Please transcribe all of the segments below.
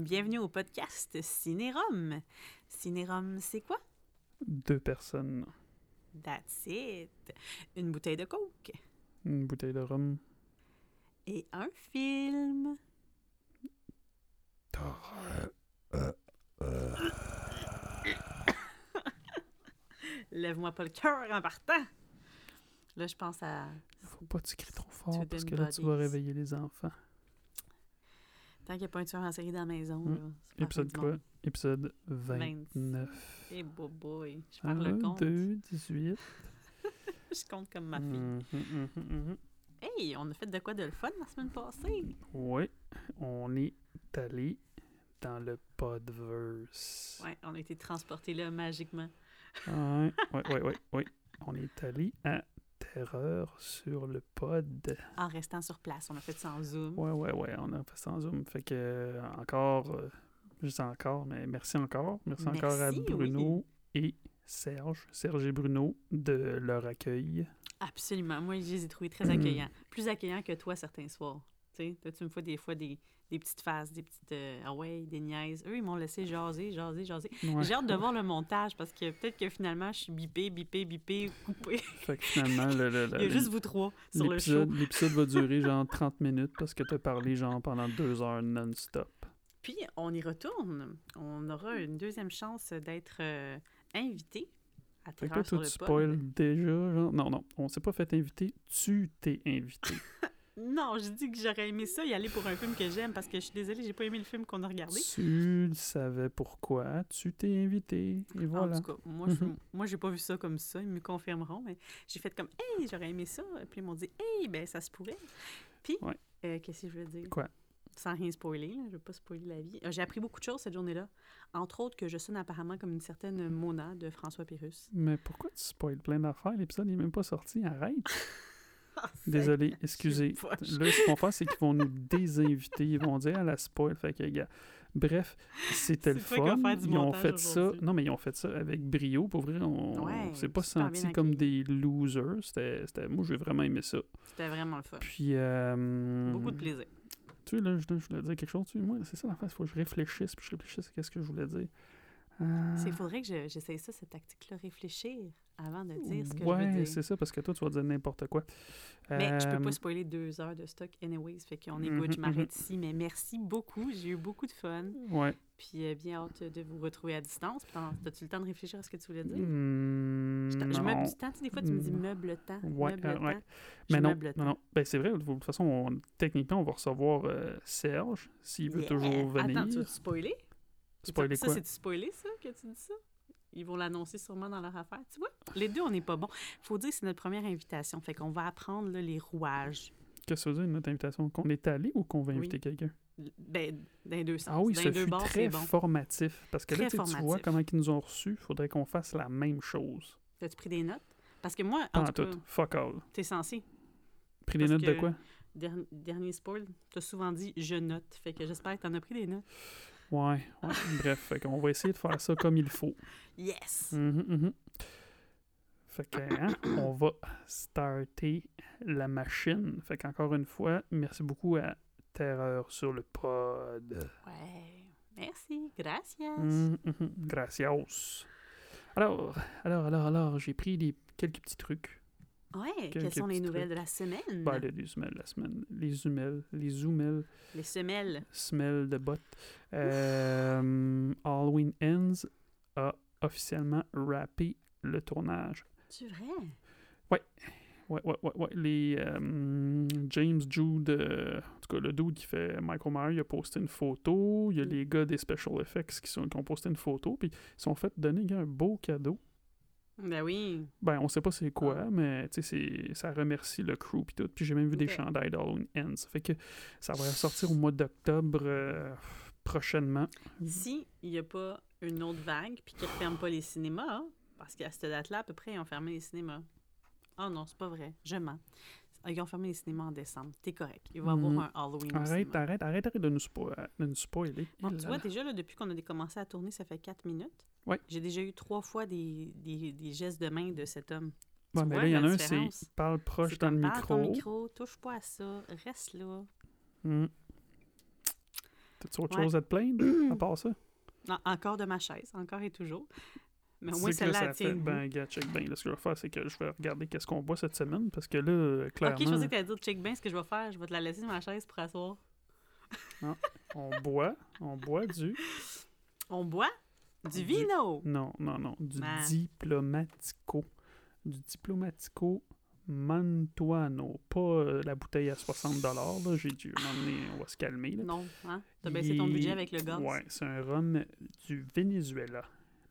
Bienvenue au podcast Cinérum. Cinérum, c'est quoi? Deux personnes. That's it. Une bouteille de coke Une bouteille de rhum. et un film. Lève-moi pas le cœur en partant. Là, je pense à. Faut pas que tu cries trop fort parce que là, tu vas réveiller les enfants. Tant qu'il n'y a pas un tueur en série dans la maison. Hmm. là, Épisode quoi? Épisode 29. Eh, boy, boy. Je perds le 1, compte. 2, 18. Je compte comme ma fille. Mhm, mhm, mhm. Hey, on a fait de quoi de le fun la semaine passée? Oui, on est allé dans le podverse. Ouais, on a été transportés là magiquement. Ouais, ouais, ouais, ouais. On est allé à Terreur sur le pod. En restant sur place. On a fait ça en Zoom. Ouais, ouais, ouais, on a fait ça en Zoom. Fait que, euh, encore, euh, juste encore, mais merci encore. Merci, encore à Bruno et Serge, Serge et Bruno, de leur accueil. Absolument. Moi, je les ai trouvés très accueillants. Plus accueillants que toi certains soirs. Tu sais, toi, tu me fais des fois des, des petites phases, des petites. euh, ah ouais, des niaises. Eux, ils m'ont laissé jaser, jaser, jaser. Ouais. J'ai hâte de voir le montage parce que peut-être que finalement, je suis bipé, bipé, bipé, coupé. Fait que finalement, le- le- le- Il y a juste vous trois sur le show. l'épisode va durer genre 30 minutes parce que tu as parlé genre pendant deux heures non-stop. Puis, on y retourne. On aura une deuxième chance d'être euh, invité à Fait que Terreur là, sur toi, le tu spoil déjà. Genre... Non, non, on s'est pas fait inviter. Tu t'es invité. Non, je dis que j'aurais aimé ça y aller pour un film que j'aime parce que je suis désolée, j'ai pas aimé le film qu'on a regardé. tu savais pourquoi. Tu t'es invité. Et voilà. En tout cas, moi, je, Mhm. moi, j'ai pas vu ça comme ça. Ils me confirmeront, mais j'ai fait comme, hey, j'aurais aimé ça. Puis ils m'ont dit, hey, ben, ça se pourrait. Puis, Ouais. euh, qu'est-ce que je veux dire? Quoi? Sans rien spoiler, là, je veux pas spoiler la vie. Euh, J'ai appris beaucoup de choses cette journée-là. Entre autres, que je sonne apparemment comme une certaine Mona de François Pérus. Mais pourquoi tu spoil plein d'affaires? L'épisode n'est même pas sorti. Arrête. Désolé, excusez. Là, ce qu'ils vont faire, c'est qu'ils vont nous désinviter. Ils vont dire à la spoil. Fait que, gars, bref, c'était le fun. Ils ont fait ça. Non, mais ils ont fait ça avec brio. Pour vrai, on Ouais, s'est pas senti comme des losers. C'était, Moi, j'ai vraiment aimé ça. C'était vraiment le fun. Puis. euh, Beaucoup de plaisir. Tu sais, là, je, je voulais dire quelque chose. Tu moi, c'est ça la face. Il faut que je réfléchisse. Puis je réfléchisse à ce que je voulais dire. Euh, Il faudrait que je- j'essaye ça, cette tactique-là, réfléchir avant de dire ce que je ouais, veux dire. c'est ça, parce que toi, tu vas dire n'importe quoi. Mais je peux Euh, pas spoiler deux heures de stock anyways, fait qu'on est Mhm, good, je mhm. m'arrête ici. Mais merci beaucoup, j'ai eu beaucoup de fun. Ouais. Puis euh, bien hâte de vous retrouver à distance. T'as-tu le temps de réfléchir à ce que tu voulais dire? Je, je meuble du temps, tu sais, des fois tu me dis Mm. meuble le temps, Ouais, meuble euh, ouais. temps. Je Mais non, non. Ben, c'est vrai, de toute façon, on- techniquement, on va recevoir euh, Serge, s'il veut Yeah. toujours venir. Attends, tu veux spoiler? Spoiler ça, quoi? c'est-tu spoiler ça, que tu dis ça? Ils vont l'annoncer sûrement dans leur affaire. Tu vois, les deux, on n'est pas bons. faut dire que c'est notre première invitation. Fait qu'on va apprendre là, les rouages. Qu'est-ce que ça veut dire, notre invitation? Qu'on est allé ou qu'on va Oui. inviter quelqu'un? Ben, dans les deux sens. Ah oui, bords, très c'est bon. formatif. Parce que là, Très tu vois comment ils nous ont reçus. Il faudrait qu'on fasse la même chose. T'as-tu pris des notes? Parce que moi, en en tout cas, Fuck all. t'es censé. Pris des notes de quoi? Der- dernier spoil, t'as souvent dit « je note ». Fait que j'espère que t'en as pris des notes. Ouais, ouais. Bref, qu'on va essayer de faire ça comme il faut. Yes! Mhm, mhm. Fait que, hein, on va starter la machine. Fait qu'encore une fois, merci beaucoup à Terreur sur le pod. Ouais. Merci. Gracias. Mhm, mhm. Gracias. Alors, alors, alors, alors, j'ai pris des, quelques petits trucs. Ouais. Quelles sont les nouvelles trucs. de la semaine? Ben, les, les semelles, la semaine. Les zoomels, les zoomels, Les semelles. semelles de bottes. Euh, Halloween Ends a officiellement rappé le tournage. C'est vrai? Ouais, ouais, ouais, ouais. Les euh, James Jude, euh, en tout cas, le dude qui fait Michael Myers, il a posté une photo. Il y a Mm. les gars des Special Effects qui, sont, qui ont posté une photo. Puis ils sont fait donner un beau cadeau. Ben oui. Ben, on sait pas c'est quoi, Ah. mais tu sais, c'est- ça remercie le crew puis tout. Puis j'ai même vu des chandails d'Halloween Ends. Fait que ça va sortir au mois d'octobre euh, prochainement. Si il n'y a pas une autre vague puis qu'ils ne ferment pas les cinémas, hein, parce qu'à cette date-là, à peu près, ils ont fermé les cinémas. Ah non, c'est pas vrai. Je mens. Ils ont fermé les cinémas en décembre. T'es correct. Il va y avoir Mhm. un Halloween Arrête, arrête, arrête, arrête de nous, spo- de nous spoiler. Bon, tu vois, déjà, là, depuis qu'on a commencé à tourner, ça fait quatre minutes. Ouais. J'ai déjà eu trois fois des, des, des gestes de main de cet homme. Bon, mais là, il y en a un, c'est parle proche dans le parle micro. micro, touche pas à ça, reste là. Mm. T'as-tu autre Ouais. chose à te plaindre à part ça? En- encore de ma chaise, encore et toujours. Mais au moins, celle-là, tient. Ben, gars, check bien. Là, ce que je vais faire, c'est que je vais regarder qu'est-ce qu'on boit cette semaine, parce que là, clairement, Ok, je pensais que t'allais dire check bien ce que je vais faire. Je vais te la laisser sur ma chaise pour asseoir. on boit, on boit du... On boit? Du Du- vino. Non, non, non, du Ah. Diplomatico. Du Diplomatico Mantuano. Pas euh, la bouteille à 60 là. J'ai dû m'emmener, on va se calmer, là. Non, hein? T'as baissé ton budget avec le gaz. Ouais, c'est un rhum du Venezuela.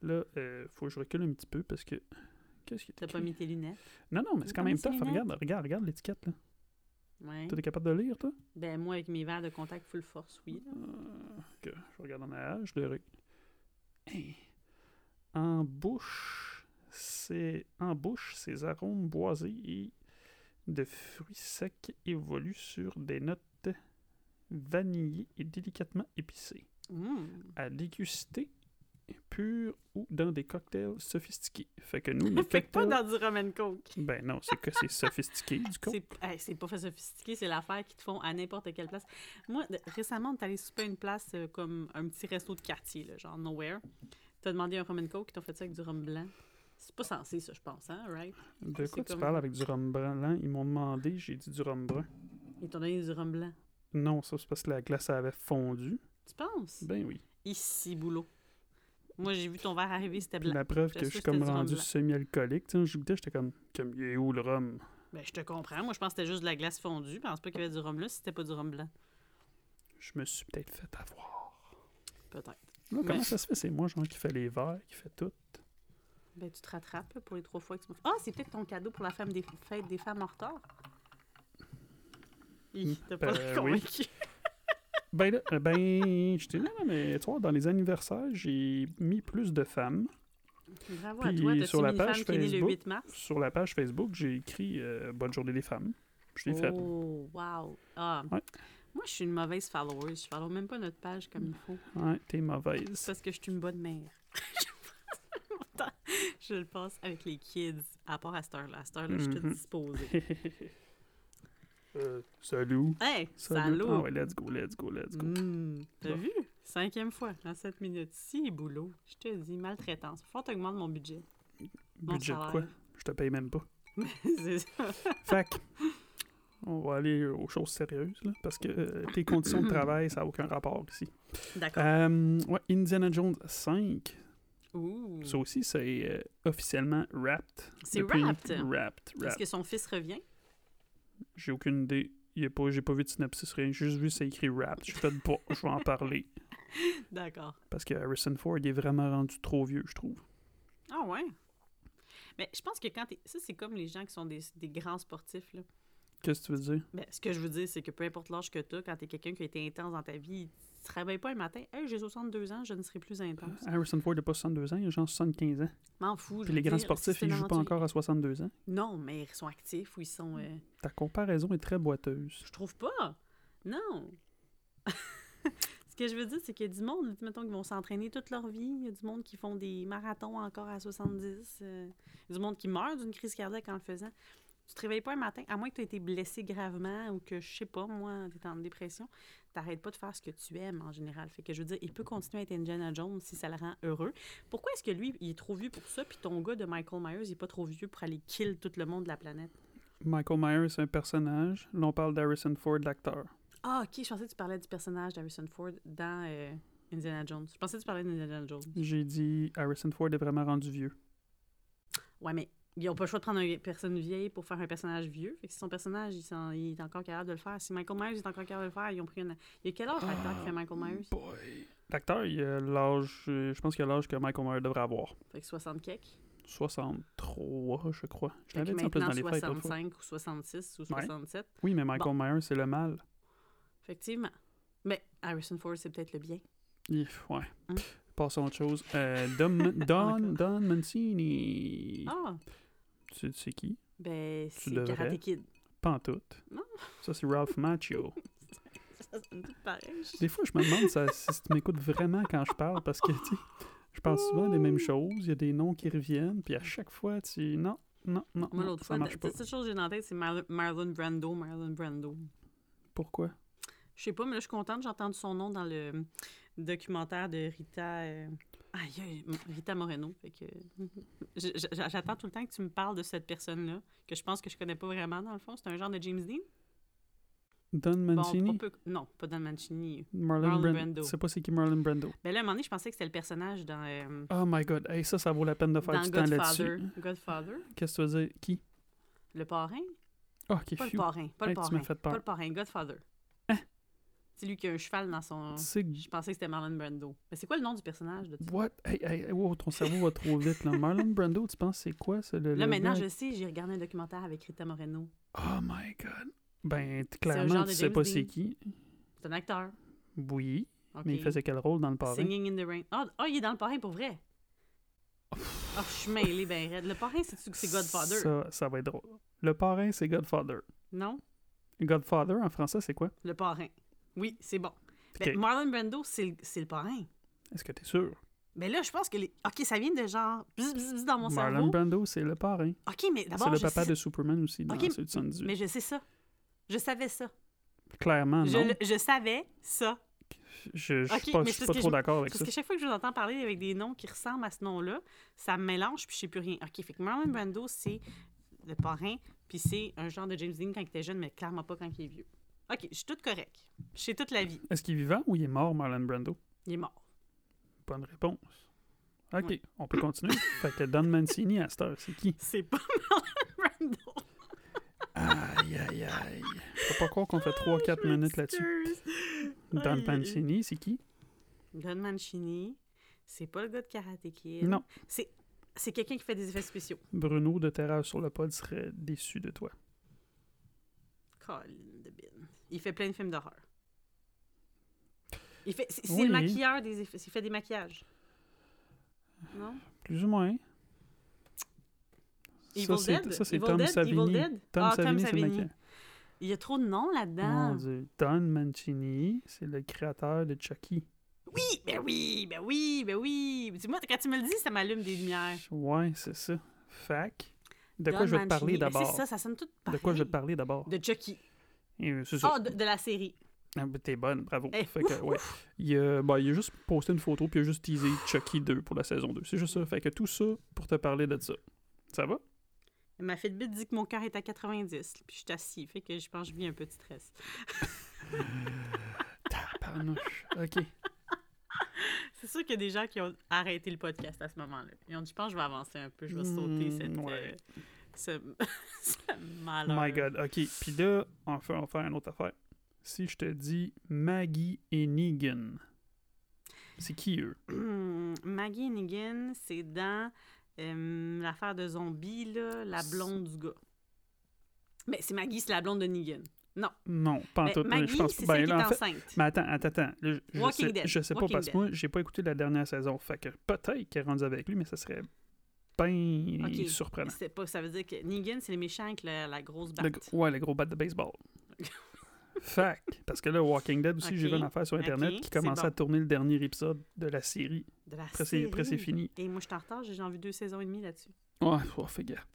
Là, euh, faut que je recule un petit peu parce que. Qu'est-ce qui T'as pas mis tes lunettes? Non, non, mais c'est quand même tough. Regarde, regarde, regarde l'étiquette, là. Ouais. T'es capable de lire, toi? Ben, moi, avec mes verres de contact full force, oui. là. Euh, ok, je regarde en arrière, je le Hey. En bouche, c'est en bouche, ces arômes boisés et de fruits secs évoluent sur des notes vanillées et délicatement épicées. Mmh. À déguster pur ou dans des cocktails sophistiqués. Fait que nous, notre Fait que pas dans du rum and coke. Ben non, c'est que c'est sophistiqué, du coup. C'est hey, pas fait sophistiqué, c'est l'affaire qu'ils te font à n'importe quelle place. Moi, récemment, on est allé souper à une place euh, comme un petit resto de quartier, là, genre nowhere. T'as demandé un rum and coke, ils t'ont fait ça avec du rhum blanc. C'est pas censé, ça, je pense, hein, right? De quoi tu comme- parles avec du rhum blanc? Ils m'ont demandé, j'ai dit du rhum brun. Ils t'ont donné du rhum blanc. Non, ça c'est parce que la glace avait fondu. Tu penses? Ben oui. Ici, boulot. Moi, j'ai vu ton verre arriver, c'était blanc. la preuve que je suis comme rendu semi-alcoolique. Je goûtais, j'étais comme, comme, il est où le rhum? Ben, je te comprends. Moi, je pense que c'était juste de la glace fondue. Je pense pas qu'il y avait du rhum là si c'était pas du rhum blanc. Je me suis peut-être fait avoir. Peut-être. Là, Mais- comment ça se fait? C'est moi, genre, qui fait les verres, qui fait tout. Ben, tu te rattrapes là, pour les trois fois que tu. Ah, c'est peut-être ton cadeau pour la femme des fêtes des femmes en retard. Hi, T'as pas l'air oui. Ben là, euh, ben, je t'ai dit, mais tu vois, dans les anniversaires, j'ai mis plus de femmes. Bravo à Puis toi. T'as sur la page qui est née le Facebook, 8 mars? Sur la page Facebook, j'ai écrit euh, Bonne journée les femmes. Je l'ai fait. Oh, wow. Ah. Ouais. Moi, je suis une mauvaise follower. Je follow même pas notre page comme il faut. Ouais, t'es mauvaise. Parce que je suis une bonne mère. Je le passe avec les kids, à part à cette heure-là. À cette heure-là, je suis toute Mhm. disposée. Euh, salut. Hey, Salut. Ah ouais, let's go, let's go, let's go. Mm, T'as Bon. vu? Cinquième fois en 7 minutes. Si, boulot. Je te dis, maltraitance. Faut que t'augmentes mon budget. Budget de quoi? Je te paye même pas. C'est ça. Fait que, on va aller aux choses sérieuses, là, parce que euh, tes conditions de travail, ça n'a aucun rapport ici. D'accord. Euh, ouais, Indiana Jones 5, Ouh. ça aussi, c'est euh, officiellement wrapped. C'est depuis- wrapped. Wrapped, Est-ce wrapped. que son fils revient? J'ai aucune idée. A pas, j'ai pas vu de synopsis, rien. J'ai juste vu c'est écrit wrapped. Je fais pas, je vais en parler. D'accord. Parce que Harrison Ford il est vraiment rendu trop vieux, je trouve. Ah ouais? Mais je pense que quand t'es... Ça, c'est comme les gens qui sont des, des grands sportifs, là. Qu'est-ce que tu veux dire? Ben, ce que je veux dire, c'est que peu importe l'âge que t'as, quand t'es quelqu'un qui a été intense dans ta vie, te réveilles pas le matin. Hey, j'ai 62 ans, je ne serai plus intense. Harrison Ford n'a pas 62 ans, il a genre 75 ans. M'en fous. Puis les grands dire, sportifs, ils jouent pas encore à 62 ans. Non, mais ils sont actifs ou ils sont. euh, Ta comparaison est très boiteuse. Je trouve pas. Non. Ce que je veux dire, c'est qu'il y a du monde, mettons, qui vont s'entraîner toute leur vie. Il y a du monde qui font des marathons encore à 70. euh, Il y a du monde qui meurt d'une crise cardiaque en le faisant. Tu te réveilles pas un matin, à moins que tu aies été blessé gravement ou que, je sais pas, moi, tu es en dépression, t'arrêtes pas de faire ce que tu aimes en général. Fait que je veux dire, il peut continuer à être Indiana Jones si ça le rend heureux. Pourquoi est-ce que lui, il est trop vieux pour ça, puis ton gars de Michael Myers, il est pas trop vieux pour aller kill tout le monde de la planète? Michael Myers, c'est un personnage. Là, on parle d'Harrison Ford, l'acteur. Ah, ok, je pensais que tu parlais du personnage d'Harrison Ford dans euh, Indiana Jones. Je pensais que tu parlais d'Indiana Jones. J'ai dit Harrison Ford est vraiment rendu vieux. Ouais, mais ils n'ont pas le choix de prendre une personne vieille pour faire un personnage vieux. Fait que si son personnage, il, est encore capable de le faire. Si Michael Myers est encore capable de le faire, ils ont pris une. Il y a quel âge l'acteur qui fait Michael Myers? Boy. L'acteur, il a l'âge, euh, je pense qu'il a l'âge que Michael Myers devrait avoir. Fait que 60 kek. 63, je crois. Je l'avais dit en plus dans maintenant les fêtes l'autre fois. 65 ou 66 ou Ouais. 67. Oui, mais Michael Myers, c'est le mal. Effectivement. Mais Harrison Ford, c'est peut-être le bien. Ouais. Hum. Passons à autre chose. Euh, Dom, Don. Don Mancini. Ah, Tu sais c'est qui? ben c'est. Karate Kid. Tout. Non. Ça, c'est Ralph Macchio. Ça pareil. Des fois, je me demande ça- si tu m'écoutes vraiment quand je parle, parce que, tu je parle souvent des mêmes choses, il y a des noms qui reviennent, puis à chaque fois, tu... Non, non, non, Moi, l'autre fois, marche la seule chose que j'ai dans la tête, c'est Marlon Brando, Marlon Brando. Pourquoi? Je sais pas, mais là, je suis contente. J'ai entendu son nom dans le documentaire de Rita. euh, Rita Moreno. Fait que. je- je- J'attends tout le temps que tu me parles de cette personne-là, que je pense que je connais pas vraiment, dans le fond. C'est un genre de James Dean? Don Mancini, pas peu- Non, pas Don Mancini. Marlon, Marlon Brando. Brando. C'est pas c'est qui Marlon Brando? Mais là, à un moment donné, je pensais que c'était le personnage dans, euh, Oh my god, hey, ça, ça vaut la peine de faire dans du temps Godfather. là-dessus. Godfather. Qu'est-ce que tu veux dire? Qui? Le parrain? Ah, ok, Pas le phew. parrain. Pas le tu m'as parrain. fait peur. Pas le parrain. Godfather. C'est lui qui a un cheval dans son. Je pensais que c'était Marlon Brando. Mais c'est quoi le nom du personnage de? What? Hey, hey, wow, ton cerveau va trop vite, là. Marlon Brando, tu penses c'est quoi, ça? Le, Là, le maintenant, gars? je sais, j'ai regardé un documentaire avec Rita Moreno. Oh my god. Ben, clairement, tu sais James pas c'est qui. C'est un acteur. Oui, mais il faisait quel rôle dans le parrain? Singing in the Rain. Ah, ah, il est dans le parrain pour vrai. Ah, je suis mêlée, ben raide. Le parrain, c'est-tu que c'est Godfather? Ça, ça va être drôle. Le parrain, c'est Godfather. Non? Godfather, en français, c'est quoi? Le parrain. Oui, c'est bon. Ben. Marlon Brando, c'est le, c'est le parrain. Est-ce que t'es sûr? Mais là, je pense que les. OK, ça vient de genre. bzz, bzz, bzz dans mon Marlon cerveau. Brando, c'est le parrain. OK, mais C'est d'abord. le je papa sais- de Superman aussi, dans Ok, celui de 78. Mais je sais ça. Je savais ça. Clairement, Je, non. le- je savais ça. Je, je Ok, suis pas, je c'est suis parce trop je- d'accord avec Parce ça. que chaque fois que je vous entends parler avec des noms qui ressemblent à ce nom-là, ça me mélange puis je sais plus rien. OK, fait que Marlon Brando, c'est le parrain, puis c'est un genre de James Dean quand il était jeune, mais clairement pas quand il est vieux. OK, je suis toute correcte. Je sais toute la vie. Est-ce qu'il est vivant ou il est mort, Marlon Brando? Il est mort. Bonne réponse. OK, Ouais. on peut continuer. fait que Don Mancini, à cette heure, c'est qui? C'est pas Marlon Brando. Aïe, aïe, aïe. Je peux pas croire qu'on fait 3-4 Je minutes là-dessus. Don. Mancini, c'est qui? Don Mancini, c'est pas le gars de Karate Kid. Non. C'est, c'est quelqu'un qui fait des effets spéciaux. Bruno de Terreur sur le pod serait déçu de toi. Colin de Bin. Il fait plein de films d'horreur. Il fait, c'est, Oui. le maquilleur des effets. Il fait des maquillages. Non? Plus ou moins. Evil ça, c'est, Dead? ça, c'est Evil Tom Dead? Savini. Dead? Tom Ah, Tom Savini, le Savini. Il y a trop de noms là-dedans. Mon Dieu. Don Mancini, c'est le créateur de Chucky. Oui, ben oui, ben oui, ben oui. Dis-moi, quand tu me le dis, ça m'allume des lumières. Ouais, c'est ça. Fac. De quoi je vais te parler. Ben, d'abord? C'est ça, ça sonne tout De quoi je vais te parler d'abord? De Chucky. Et, euh, c'est ça. Ah, de, de la série. Ah, ben, T'es bonne, bravo. Eh, fait que, ouais. Il, a, ben, il a juste posté une photo puis il a juste teasé Chucky 2 pour la saison 2. C'est juste ça. Fait que tout ça pour te parler de ça. Ça va? Ma Fitbit dit que mon cœur est à 90, puis je suis assis, fait que je pense que je vis un petit stress. Tabarnouche. OK. C'est sûr qu'il y a des gens qui ont arrêté le podcast à ce moment-là. Ils ont dit, je pense que je vais avancer un peu, je vais sauter Hmm, cette, ouais. euh, ce, ce malheur. My God. OK. Puis là, on va, faire, on va faire une autre affaire. Si je te dis Maggie et Negan, c'est qui eux? Maggie et Negan, c'est dans euh, l'affaire de zombies, là, la blonde du gars. Mais c'est Maggie, c'est la blonde de Negan. Non. Non, pas en tout. Maggie, je pense c'est pas. celle Ben, qui là, est en fait-. Mais attends, attends, attends. Là, je, Walking sais, Dead. je sais pas Walking parce que moi, j'ai pas écouté la dernière saison. Fait que peut-être qu'elle est rendue avec lui, mais ça serait bien Ok. surprenant. C'est pas, ça veut dire que Negan, c'est les méchants avec la, la grosse batte. ouais, le gros bat de baseball. Fact. Parce que là, Walking Dead aussi, j'ai vu une affaire sur Internet qui commençait bon. à tourner le dernier épisode de la série. De la Après, c'est, après, c'est série. fini. Et moi, je suis en retard, j'ai vu deux saisons et demie là-dessus. Ouais, ouais, fais gaffe.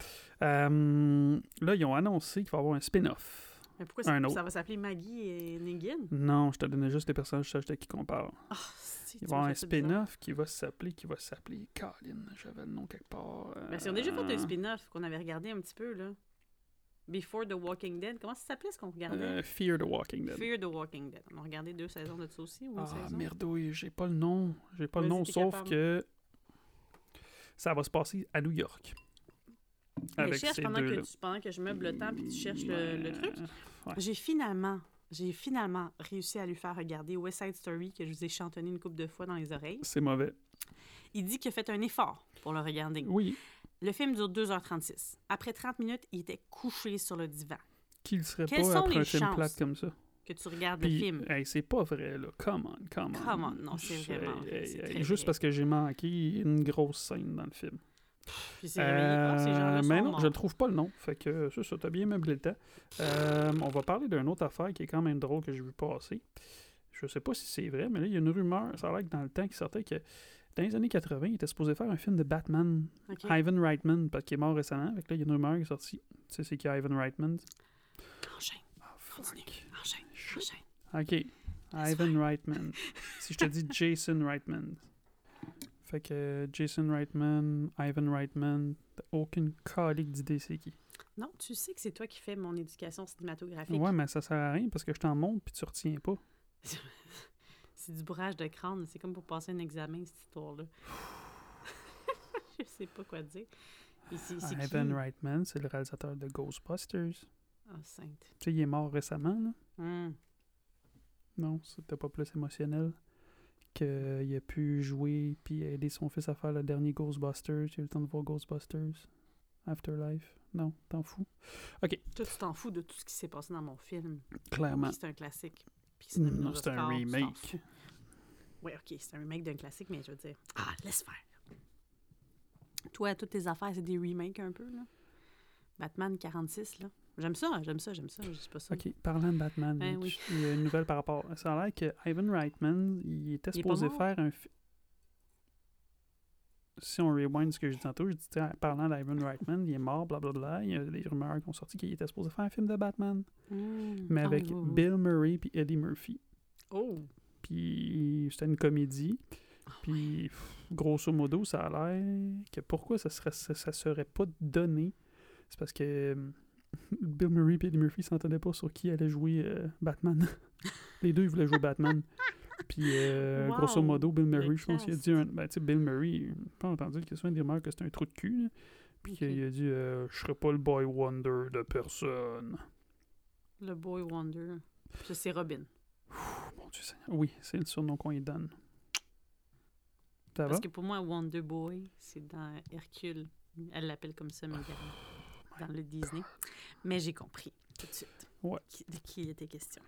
Euh, là, ils ont annoncé qu'il va y avoir un spin-off. Mais pourquoi Un ça, va s'appeler Maggie et Negan? Non, je te donnais juste les personnages, je sais qui qu'on parle. Ah, si, Il va y avoir un spin-off qui va s'appeler, qui va s'appeler Colin. J'avais le nom quelque part. Ben, si on a déjà fait Euh, un spin-off qu'on avait regardé un petit peu, là. Before the Walking Dead. Comment ça s'appelait ce qu'on regardait? euh, Fear the Walking Dead. Fear the Walking Dead. On a regardé deux saisons de ça aussi, ou une Ah, merdouille, j'ai pas le nom. J'ai pas le nom, sauf capable. que ça va se passer à New York. Avec cherche ces pendant que, tu, pendant que je meuble le temps puis tu cherches le, le truc. ouais. J'ai finalement, j'ai finalement réussi à lui faire regarder West Side Story que je vous ai chantonné une couple de fois dans les oreilles. C'est mauvais. Il dit qu'il a fait un effort pour le regarder. Oui, Le film dure 2h36. Après 30 minutes, il était couché sur le divan. qui le serait Quelles pas sont après les un film chances? plate comme ça? Que tu regardes le film? hey, c'est pas vrai, là. Come on, come on. Come on, non, c'est vraiment vrai, hey, Juste vrai. parce que j'ai manqué une grosse scène dans le film. Puis c'est réveillé. Ces gens-là Euh, mais non, morts. je ne trouve pas le nom. Fait que c'est ça, t'as bien meublé le temps. Euh, on va parler d'une autre affaire qui est quand même drôle que j'ai vu passer. Je sais pas si c'est vrai, mais là, il y a une rumeur. Ça a l'air que dans le temps qui sortait que dans les années 80, il était supposé faire un film de Batman. Ivan Reitman, parce qu'il est mort récemment. Fait que là, il y a une rumeur qui est sortie. Tu sais, c'est qui Ivan Reitman? Enchaîne, continue. fuck. Enchaîne, enchaîne. OK. Ivan Reitman. si je te dis Jason Reitman. Fait que Jason Reitman, Ivan Reitman, t'as aucune calique d'idée c'est qui? Non, tu sais que c'est toi qui fais mon éducation cinématographique. Ouais, mais ça sert à rien parce que je t'en montre puis tu retiens pas. c'est du bourrage de crâne. C'est comme pour passer un examen, cette histoire-là. je sais pas quoi dire. Ivan qui? Reitman, c'est le réalisateur de Ghostbusters. Ah, sainte. Tu sais, il est mort récemment, là. Hum. Non, c'était pas plus émotionnel qu'il a pu jouer puis aider son fils à faire le dernier Ghostbusters. A eu le temps de voir Ghostbusters. Afterlife. Non, t'en fous. Toi, tu t'en fous de tout ce qui s'est passé dans mon film. Clairement. C'est un classique. Puis c'est Non, c'est un remake. Oui, ok, c'est un remake d'un classique, mais je veux dire, ah, laisse faire. Toi, toutes tes affaires, c'est des remakes un peu, là? Batman 46, là? J'aime ça, j'aime ça, j'aime ça, je dis pas ça. Ok, parlant de Batman, Ben oui. il y a une nouvelle par rapport. Ça a l'air que Ivan Reitman, il était Il supposé faire un. fi- Si on rewind ce que je dis tantôt, je dis, parlant d'Ivan Reitman, il est mort, blablabla. Il y a des rumeurs qui ont sorti qu'il était supposé faire un film de Batman, Hmm. mais Ah, avec oui, oui, oui. Bill Murray puis Eddie Murphy. Oh! Puis c'était une comédie. Puis pff, grosso modo, ça a l'air que pourquoi ça serait ça, ça serait pas donné, c'est parce que euh, Bill Murray et Eddie Murphy s'entendaient pas sur qui allait jouer euh, Batman. Les deux ils voulaient jouer Batman. Puis euh, Wow, grosso modo, Bill Murray, je pense qu'il a dit un, ben, tu sais, Bill Murray, pas entendu qu'il a des rumeurs que c'est un trou de cul. là. Puis qu'il a dit euh, je serais pas le boy wonder de personne. Le Boy Wonder. C'est Robin. Oh, mon Dieu Seigneur. Oui, c'est le surnom qu'on lui donne. Parce que pour moi, Wonder Boy, c'est dans Hercule. Elle l'appelle comme ça, mais dans le Disney. Mais j'ai compris tout de suite Ouais. qui- de qui il était question.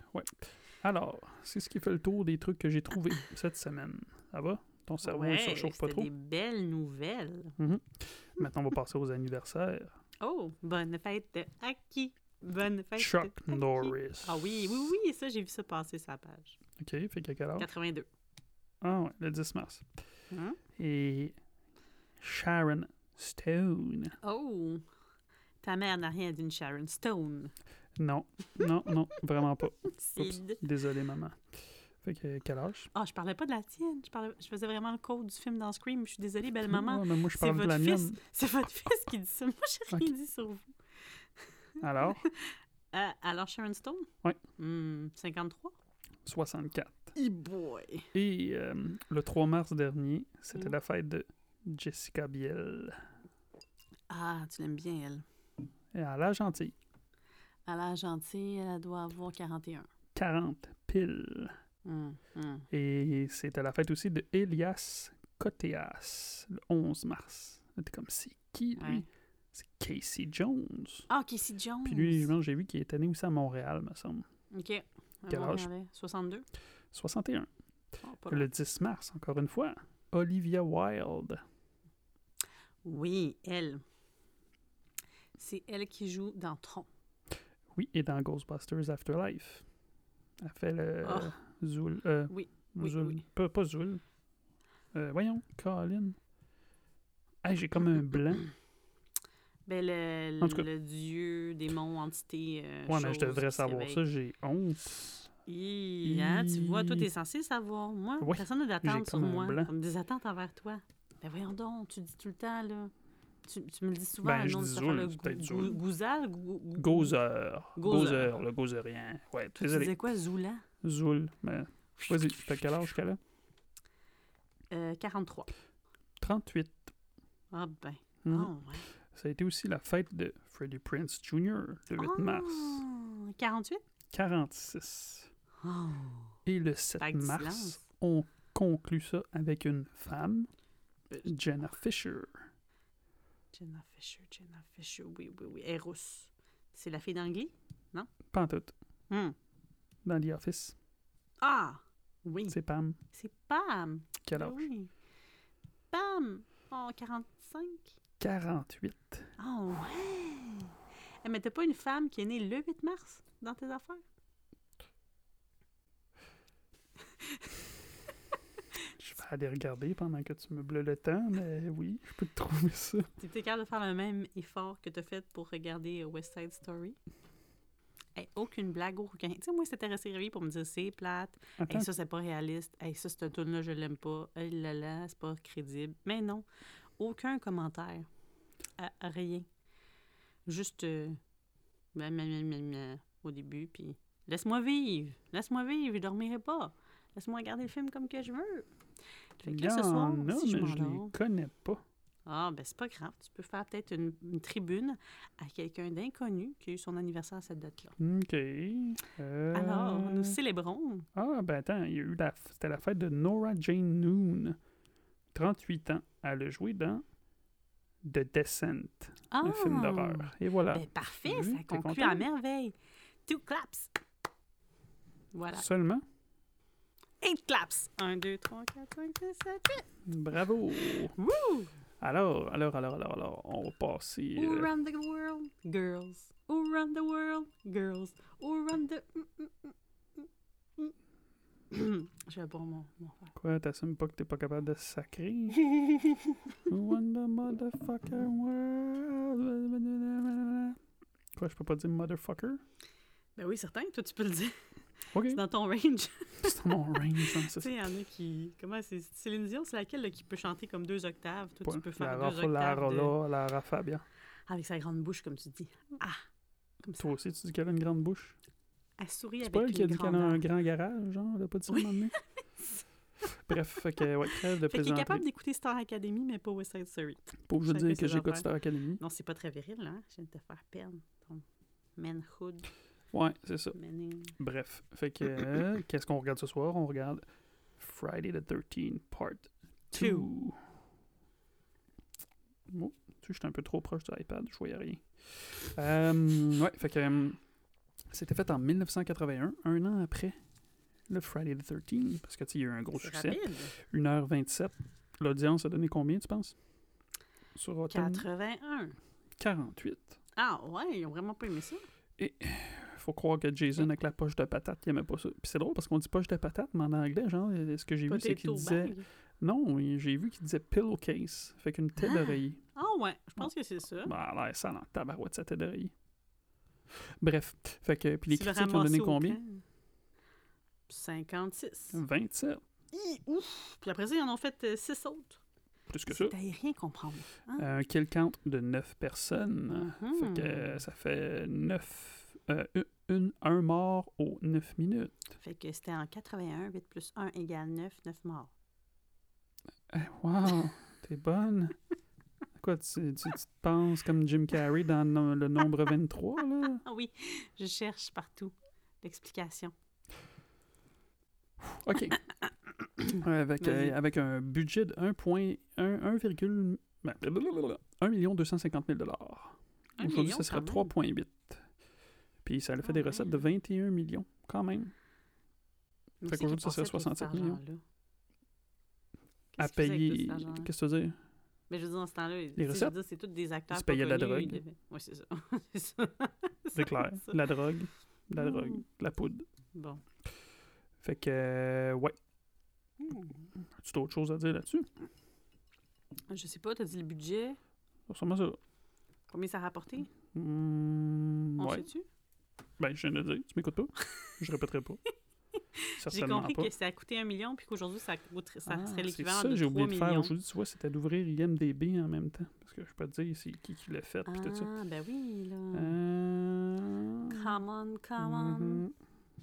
Alors, c'est ce qui fait le tour des trucs que j'ai trouvés cette semaine. Ça va? Ton cerveau ne Ouais, se réchauffe pas trop? des belles nouvelles. Mhm. Maintenant, on va passer aux anniversaires. Oh, bonne fête à qui? Bonne fête Chuck à qui? Norris. Ah oui, oui, oui, ça, j'ai vu ça passer sur la page. OK, fait qu'à quelle heure? 82. Ah ouais, le 10 mars. Hein? Et Sharon Stone. Oh! Ta mère n'a rien d'une Sharon Stone. Non, non, non, vraiment pas. Oups, désolé, maman. Fait que quel âge? Ah, je parlais pas de la tienne. Je, parlais... je faisais vraiment le code du film dans Scream. Je suis désolée, belle maman. Ouais, mais moi, je C'est parle de votre la fils. mienne. C'est votre fils qui dit ça. Moi, j'ai rien dit sur vous. Alors, Euh, alors, Sharon Stone? Hmm, 53? 64. E boy! Et euh, le 3 mars dernier, c'était Mhm. la fête de Jessica Biel. Ah, tu l'aimes bien, elle. Et à la gentille. À la gentille, elle doit avoir 41. 40 piles. Hmm, hmm. Et c'était la fête aussi de Elias Koteas, le 11 mars. C'était comme, c'est qui, lui? Ouais. C'est Casey Jones. Ah, Casey Jones! Puis lui, j'ai vu qu'il était né aussi à Montréal, me semble. OK. À Quel âge? Montréalais. 62? 61. Ah, pas Le loin. 10 mars, encore une fois, Olivia Wilde. Oui, elle. C'est elle qui joue dans Tron. Oui, et dans Ghostbusters Afterlife. Elle fait le Ah. Zoul. euh, Oui, oui. Pas, pas Zoul. Euh, voyons, Colin. Hey, j'ai comme un blanc. Ben, le, En tout cas. le dieu, démon, entité. euh, Ouais, mais je devrais savoir ça, j'ai honte. Hein, tu vois, toi, t'es censé savoir. Moi, Oui, personne n'a d'attente sur moi. blanc. Comme des attentes envers toi. Ben voyons donc, tu dis tout le temps, là. Tu, tu me le dis souvent, Ben, le je nom de Gouzal? Gou- Gou- Gozer. Gozer. Le gozerien. Ouais, tu disais quoi, Zoula? Zoul. Mais... Vas-y, t'as quel âge qu'elle a? Euh, 43. 38. Ah ben. Mhm. Ah, ouais. Ça a été aussi la fête de Freddie Prince Jr. le 8 mars. Ah, 48? 46. Oh. Et le 7 Vague du mars, on conclut ça avec une femme, Euh, Jenna Fisher. Jenna Fisher, Jenna Fisher, oui, oui, oui. Eros. C'est la fille d'Angly? Pas en tout. Hmm. Dans The Office. Ah! Oui. C'est Pam. C'est Pam. Quel âge? Oui. Pam! Oh, 45? 48. Ah ouais! Eh, mais t'as pas une femme qui est née le 8 mars dans tes affaires? Vais aller regarder pendant que tu me bleu le temps, mais oui, je peux te trouver ça. T'étais capable de faire le même effort que t'as fait pour regarder euh, West Side Story? Hey, aucune blague, aucun. Tu sais, moi, c'était resté réveillé pour me dire c'est plate. Hey, ça, c'est pas réaliste. Hey, ça, cette tune-là, je l'aime pas. Hey, là, là, c'est pas crédible. Mais non, aucun commentaire. À- à rien. Juste euh, au début, puis laisse-moi vivre. Laisse-moi vivre, je dormirai pas. Laisse-moi regarder le film comme que je veux. Fait il que y là, ce soir, si je mais je les connais pas. Ah, ben c'est pas grave. Tu peux faire peut-être une, une tribune à quelqu'un d'inconnu qui a eu son anniversaire à cette date-là. OK. Euh, Alors, nous célébrons. Ah, ben attends, il y a eu la... C'était la fête de Nora Jane Noon. 38 ans. Elle a joué dans The Descent, Ah! un film d'horreur. Et voilà. Ben, parfait, Oui, ça conclut à merveille. Two claps. Voilà. Seulement? Eight claps. Un, deux, trois, quatre, cinq, six, sept, huit. Bravo. Woo! Alors, alors, alors, alors, alors, on va passer... Who euh, run the world? Girls. Who run the world? Girls. Who run the... Mm, mm, mm, vais boire mon... mon. Quoi, t'assumes pas que t'es pas capable de sacrer? When the motherfucker world... Quoi, je peux pas dire motherfucker? Ben oui, certain. Toi, tu peux le dire. C'est dans ton range. c'est dans mon range. hein, Tu c'est sais, il y en a qui. Comment c'est Céline Dion, c'est laquelle là, qui peut chanter comme deux octaves? Toi, pas- tu peux faire la deux Rafa, la octaves. de- Rola, la Rafabia. Avec sa grande bouche, comme tu dis. Ah Comme ça. Toi aussi, tu dis qu'elle a une grande bouche? Elle sourit C'est avec pas elle qui a dit qu'elle a un grand garage, genre? Elle a pas dit ça donné? Bref, fait que, ouais, trêve de Fait qu'il est plaisanterie. capable d'écouter Star Academy, mais pas West Side Story. De chacun dire que j'écoute. Star Academy. Non, c'est pas très viril, hein? Je viens de te faire perdre ton manhood, Ouais, c'est ça. Bref, fait que, euh, qu'est-ce qu'on regarde ce soir? On regarde Friday the 13th Part 2. Two. Oh, tu sais, j'étais un peu trop proche de l'iPad, je voyais rien. Euh, ouais, fait que euh, c'était fait en 1981, un an après le Friday the 13th, parce que tu il y a eu un gros succès. rapide. 1h27. L'audience a donné combien, tu penses? Sur Rotten? 81. 48. Ah ouais, ils ont vraiment pas aimé ça. Faut croire que Jason, avec la poche de patate, il aimait pas ça. Puis c'est drôle parce qu'on dit poche de patate, mais en anglais, genre, ce que j'ai vu, c'est qu'il disait. Non, j'ai vu qu'il disait pillowcase. Fait qu'une tête Ah. d'oreiller. Ah ouais, je pense que c'est ça. Bah, elle a l'air sale en tabarouette, sa tête d'oreiller. Bref. Fait que. Puis les critiques ont donné combien? Camp. 56. 27. Hi, ouf! Puis après ça, ils en ont fait 6 autres. Plus que ça. Rien comprendre. hein? Un kill count de 9 personnes. Mhm. Fait que euh, ça fait 9. euh, une, un mort aux 9 minutes. Fait que c'était en 81, 8 plus 1 égale 9, 9 morts. Eh, wow, t'es bonne. Quoi, tu, tu, tu te penses comme Jim Carrey dans le nombre 23, là? Ah oui, je cherche partout l'explication. OK. avec, euh, avec un budget de 1,1 1, ben, blablabla, 1 250 000 Un Aujourd'hui, ça serait quand même. 3,8. Puis ça a fait Ah des ouais. recettes de 21 millions, quand même. Mais Fait qu'aujourd'hui, ça serait passait tout 67 cet millions. À payer. Qu'est-ce que tu veux dire? Mais je veux dire, dans ce temps-là, Les recettes? c'est tous des acteurs Ils se payaient de la drogue? Oui, c'est ça. c'est clair. ça. La drogue. La drogue. La poudre. Bon. Fait que, euh, ouais. As-tu d'autres choses à dire là-dessus? Je sais pas, t'as dit le budget? Ça. Combien ça a rapporté? Hmm, On ouais. sait-tu? Ben, je viens de le dire. Tu m'écoutes pas? Je répéterai pas. J'ai compris pas. que ça a coûté un million, puis qu'aujourd'hui, ça, coûterait- ça Ah, serait c'est l'équivalent ça de j'ai 3 oublié de faire millions. aujourd'hui, tu vois, c'était d'ouvrir IMDB en même temps. Parce que je peux te dire c'est qui qui l'a fait, puis tout ça. Ah, ben oui, là. Euh... Come on, come on. mhm.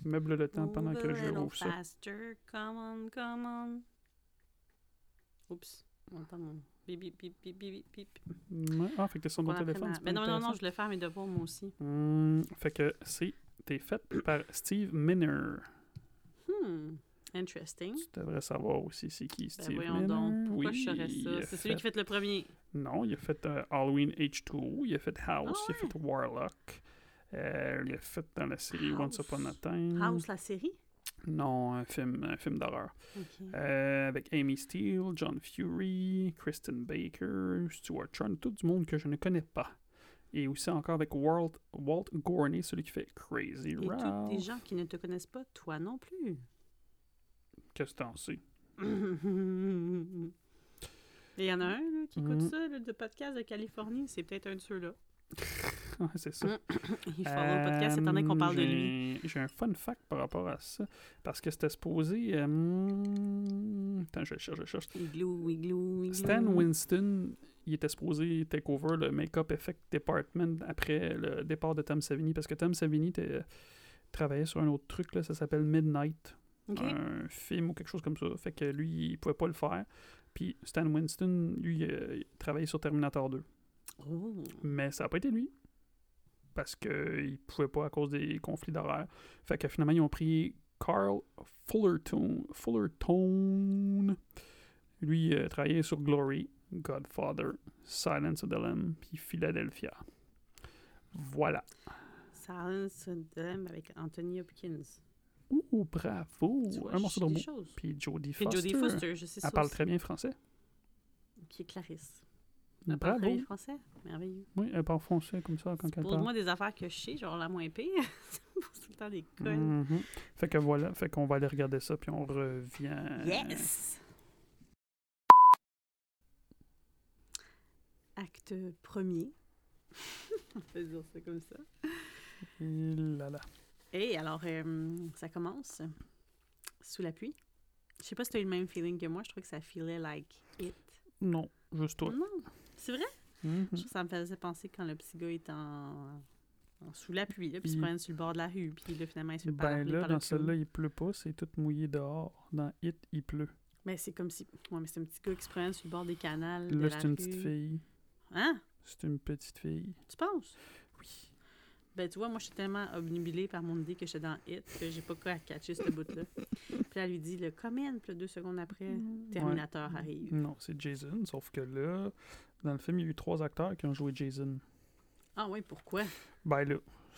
Meuble le temps pendant que je rouvre ça. faster. Come on, come on. Oups. On entend mon bip, bip, bip, bip, bip, bip. Ouais. Ah, fait que t'es sur ton téléphone. c'est Ben non, non, non, je voulais faire mes devoirs, moi aussi. Hmm, fait que c'est t'es fait par Steve Miner. Hmm. Interesting. Tu devrais savoir aussi c'est qui Ben Steve voyons Miner. donc. Pourquoi oui, je saurais il ça? a C'est celui qui fait le premier. Non, il a fait euh, Halloween H2, il a fait House, Ah il a fait Warlock. Euh, il a fait dans la série Once. Upon a Time. House, la série? Non, un film, un film d'horreur. Euh, avec Amy Steele, John Fury, Kristen Baker, Stuart Chun, tout du monde que je ne connais pas. Et aussi encore avec Walt, Walt Gorney, celui qui fait Crazy Et tous Ralph. des gens qui ne te connaissent pas, toi non plus. Qu'est-ce que t'en sais? Il y en a un là, qui écoute Mhm. ça, là, de podcast de Californie. C'est peut-être un de ceux-là. Ouais, c'est ça. Il follow le podcast étant donné qu'on parle de lui. J'ai- un fun fact par rapport à ça. Parce que c'était supposé. euh, Attends, je cherche, je cherche. Igloo, igloo, igloo. Stan Winston, il était supposé take over le Make-up Effect Department après le départ de Tom Savini. Parce que Tom Savini était- travaillait sur un autre truc, là, ça s'appelle Midnight. Un film ou quelque chose comme ça. Fait que lui, il pouvait pas le faire. Puis Stan Winston, lui, euh, il travaillait sur Terminator 2. Oh. Mais ça n'a pas été lui. Parce qu'il ne pouvait pas à cause des conflits d'horaire. Fait que finalement, ils ont pris Carl Fullerton. Fullerton. Lui, il travaillait sur Glory, Godfather, Silence of the Lamb, puis Philadelphia. Voilà. Silence of the Lamb avec Anthony Hopkins. Ouh, bravo! Vois, un morceau de. Puis Jodie Foster. Jodie Foster, je sais ça Elle parle aussi, très bien français. Qui est Clarisse. Elle parle Bravo. français. Merveilleux. Oui, elle parle français comme ça quand elle parle. Pose-moi des affaires que je sais, genre la moins pire. C'est tout le temps des connes. Mhm. Fait que voilà, fait qu'on va aller regarder ça, puis on revient. Yes! Acte premier. On peut dire ça comme ça. Là là. Et alors, euh, ça commence sous la pluie. Je sais pas si tu as eu le même feeling que moi. Je trouvais que ça feelait like it. Non, juste toi. Non, c'est vrai? Mhm. Que ça me faisait penser quand le petit gars est en, en- sous la pluie, là, puis il se Puis- promène sur le bord de la rue, puis là, finalement, il se fait Ben là, par dans le celle-là, il pleut pas, c'est tout mouillé dehors. Dans Hit, il pleut. Mais c'est comme si... Ouais, mais c'est un petit gars qui se promène sur le bord des canals Là, c'est une petite fille. Hein? C'est une petite fille. Tu penses? Oui. Ben, tu vois, moi, je suis tellement obnubilée par mon idée que j'étais dans Hit que j'ai pas quoi à catcher ce bout-là. puis elle lui dit, le comment, puis deux secondes après, Terminator Ouais. arrive. Non, c'est Jason, sauf que là, dans le film, il y a eu trois acteurs qui ont joué Jason. Ah oui, pourquoi? Ben là,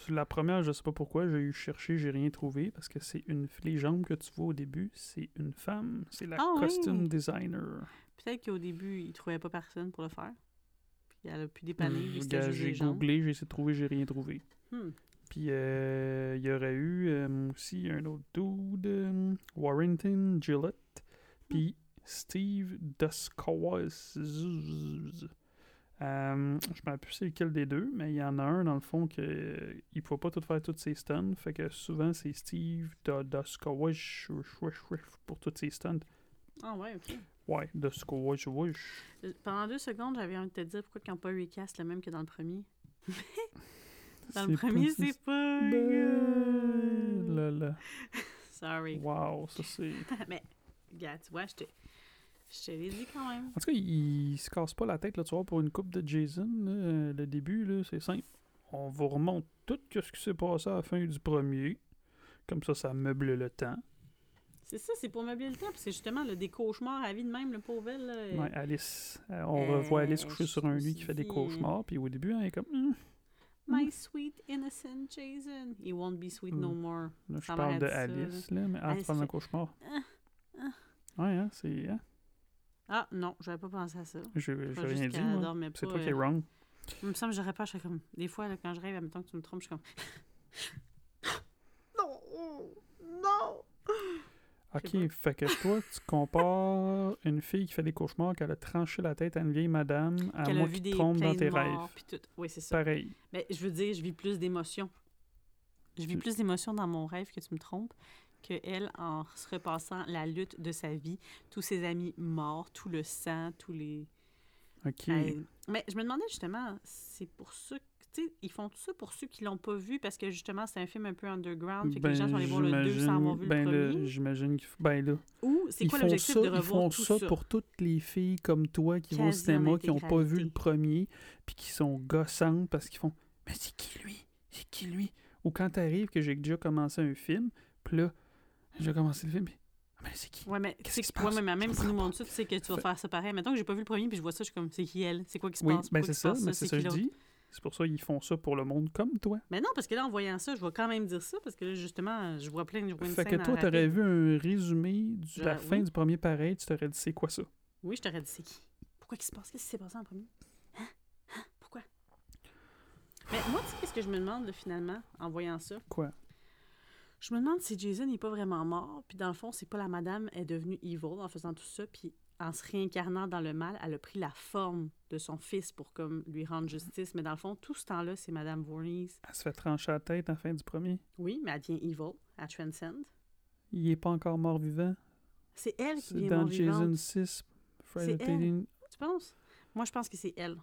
la première, je sais pas pourquoi, j'ai eu cherché, j'ai rien trouvé, parce que c'est une les jambes que tu vois au début, c'est une femme. C'est la Ah oui. costume designer. Peut-être qu'au début, il trouvait pas personne pour le faire. Puis elle a pu dépanner, juste J'ai googlé, j'ai essayé de trouver, j'ai rien trouvé. Hmm. Puis euh, il y aurait eu euh, aussi un autre dude, euh, Warrington Gillette, puis Steve Duskowaz. Euh, je ne me rappelle plus c'est lequel des deux, mais il y en a un dans le fond que euh, il ne pouvait pas tout faire toutes ses stunts. Fait que souvent c'est Steve Duskowaz pour toutes ses stunts. Ah ouais, OK. Ouais, Duskowaz. Euh, Pendant deux secondes, j'avais envie de te dire pourquoi n'ont pas recast le même que dans le premier. Dans le premier, c'est pas... Ben, là, là. Sorry. Wow, ça c'est. Mais, regarde, tu vois, je te, je te l'ai dit quand même. En tout cas, il, il se casse pas la tête, là, tu vois, pour une coupe de Jason. là, euh, le début, là, c'est simple. On vous remonte tout ce qui s'est passé à la fin du premier. Comme ça, ça meuble le temps. C'est ça, c'est pour meubler le temps. puis c'est justement le des cauchemars à vie de même, le pauvre elle. là. Ouais, Alice. euh, on Euh, revoit Alice coucher sur un lit qui fait des cauchemars. Puis au début, hein, elle est comme. Hum, My sweet innocent Jason. He won't be sweet no Mm. more. là, je Ça parle de ça, Alice, là, mais Alice en train fait- un cauchemar. Ah, ah. Ouais, hein, c'est. Hein, Ah non, j'avais pas pensé à ça. j'ai juste rien dit, C'est toi qui es euh, wrong. Il me semble que j'aurais pas, je serais comme. Des fois, là, quand je rêve, admettons que tu me trompes, je suis comme. non! Non! Ok, fait que toi, tu compares une fille qui fait des cauchemars, qu'elle a tranché la tête à une vieille madame, à Qu'elle a moi vu qui des te trompe dans tes morts, rêves. tout. Oui, c'est ça. Pareil. Mais je veux dire, je vis plus d'émotions. Je vis plus d'émotions dans mon rêve que tu me trompes que elle en se repassant la lutte de sa vie, tous ses amis morts, tout le sang, tous les. Ok. Mais je me demandais justement, c'est pour ça que. Tu sais, ils font tout ça pour ceux qui l'ont pas vu parce que justement, c'est un film un peu underground. Fait que les gens sont allés voir le 2 sans avoir vu ben le là, premier. j'imagine qu'il faut- ben là, Ou c'est ils quoi font l'objectif ça, de ils revoir font tout ça ça? pour toutes les filles comme toi qui vont au cinéma, qui n'ont pas vu le premier, puis qui sont gossantes parce qu'ils font Mais c'est qui lui? C'est qui lui Ou quand t'arrives que j'ai déjà commencé un film, puis là, j'ai commencé le film, puis Ah, mais c'est qui? Ouais, mais, Qu'est-ce qui se ouais, passe? mais même Je si nous montres ça, tu sais que tu vas faire ça pareil. Mettons que j'ai pas vu le premier, puis je vois ça, je suis comme, c'est qui elle? C'est quoi qui se Oui, passe? ben Pourquoi c'est ça, mais c'est ça qui que je dis. C'est pour ça qu'ils font ça pour le monde comme toi. Mais non, parce que là, en voyant ça, je vais quand même dire ça, parce que là, justement, je vois plein de je Fait que toi, t'aurais vu un résumé de la Je- fin oui. du premier pareil, tu t'aurais dit c'est quoi ça? Oui, je t'aurais dit c'est qui? Pourquoi qu'il se passe? Qu'est-ce qui s'est passé en premier? Hein? Hein? Pourquoi? Mais moi, tu sais, qu'est-ce que je me demande, finalement, en voyant ça? Quoi? Je me demande si Jason n'est pas vraiment mort, puis dans le fond, c'est pas la madame est devenue evil en faisant tout ça, puis en se réincarnant dans le mal, elle a pris la forme de son fils pour comme lui rendre justice. Mais dans le fond, tout ce temps-là, c'est Madame Voorhees. Elle se fait trancher la tête à la fin du premier. Oui, mais elle devient evil, elle transcend. Il est pas encore mort-vivant. C'est elle qui C'est devient dans mort-vivante. Jason 6. Friday C'est elle. 13. Tu penses? Moi, je pense que c'est elle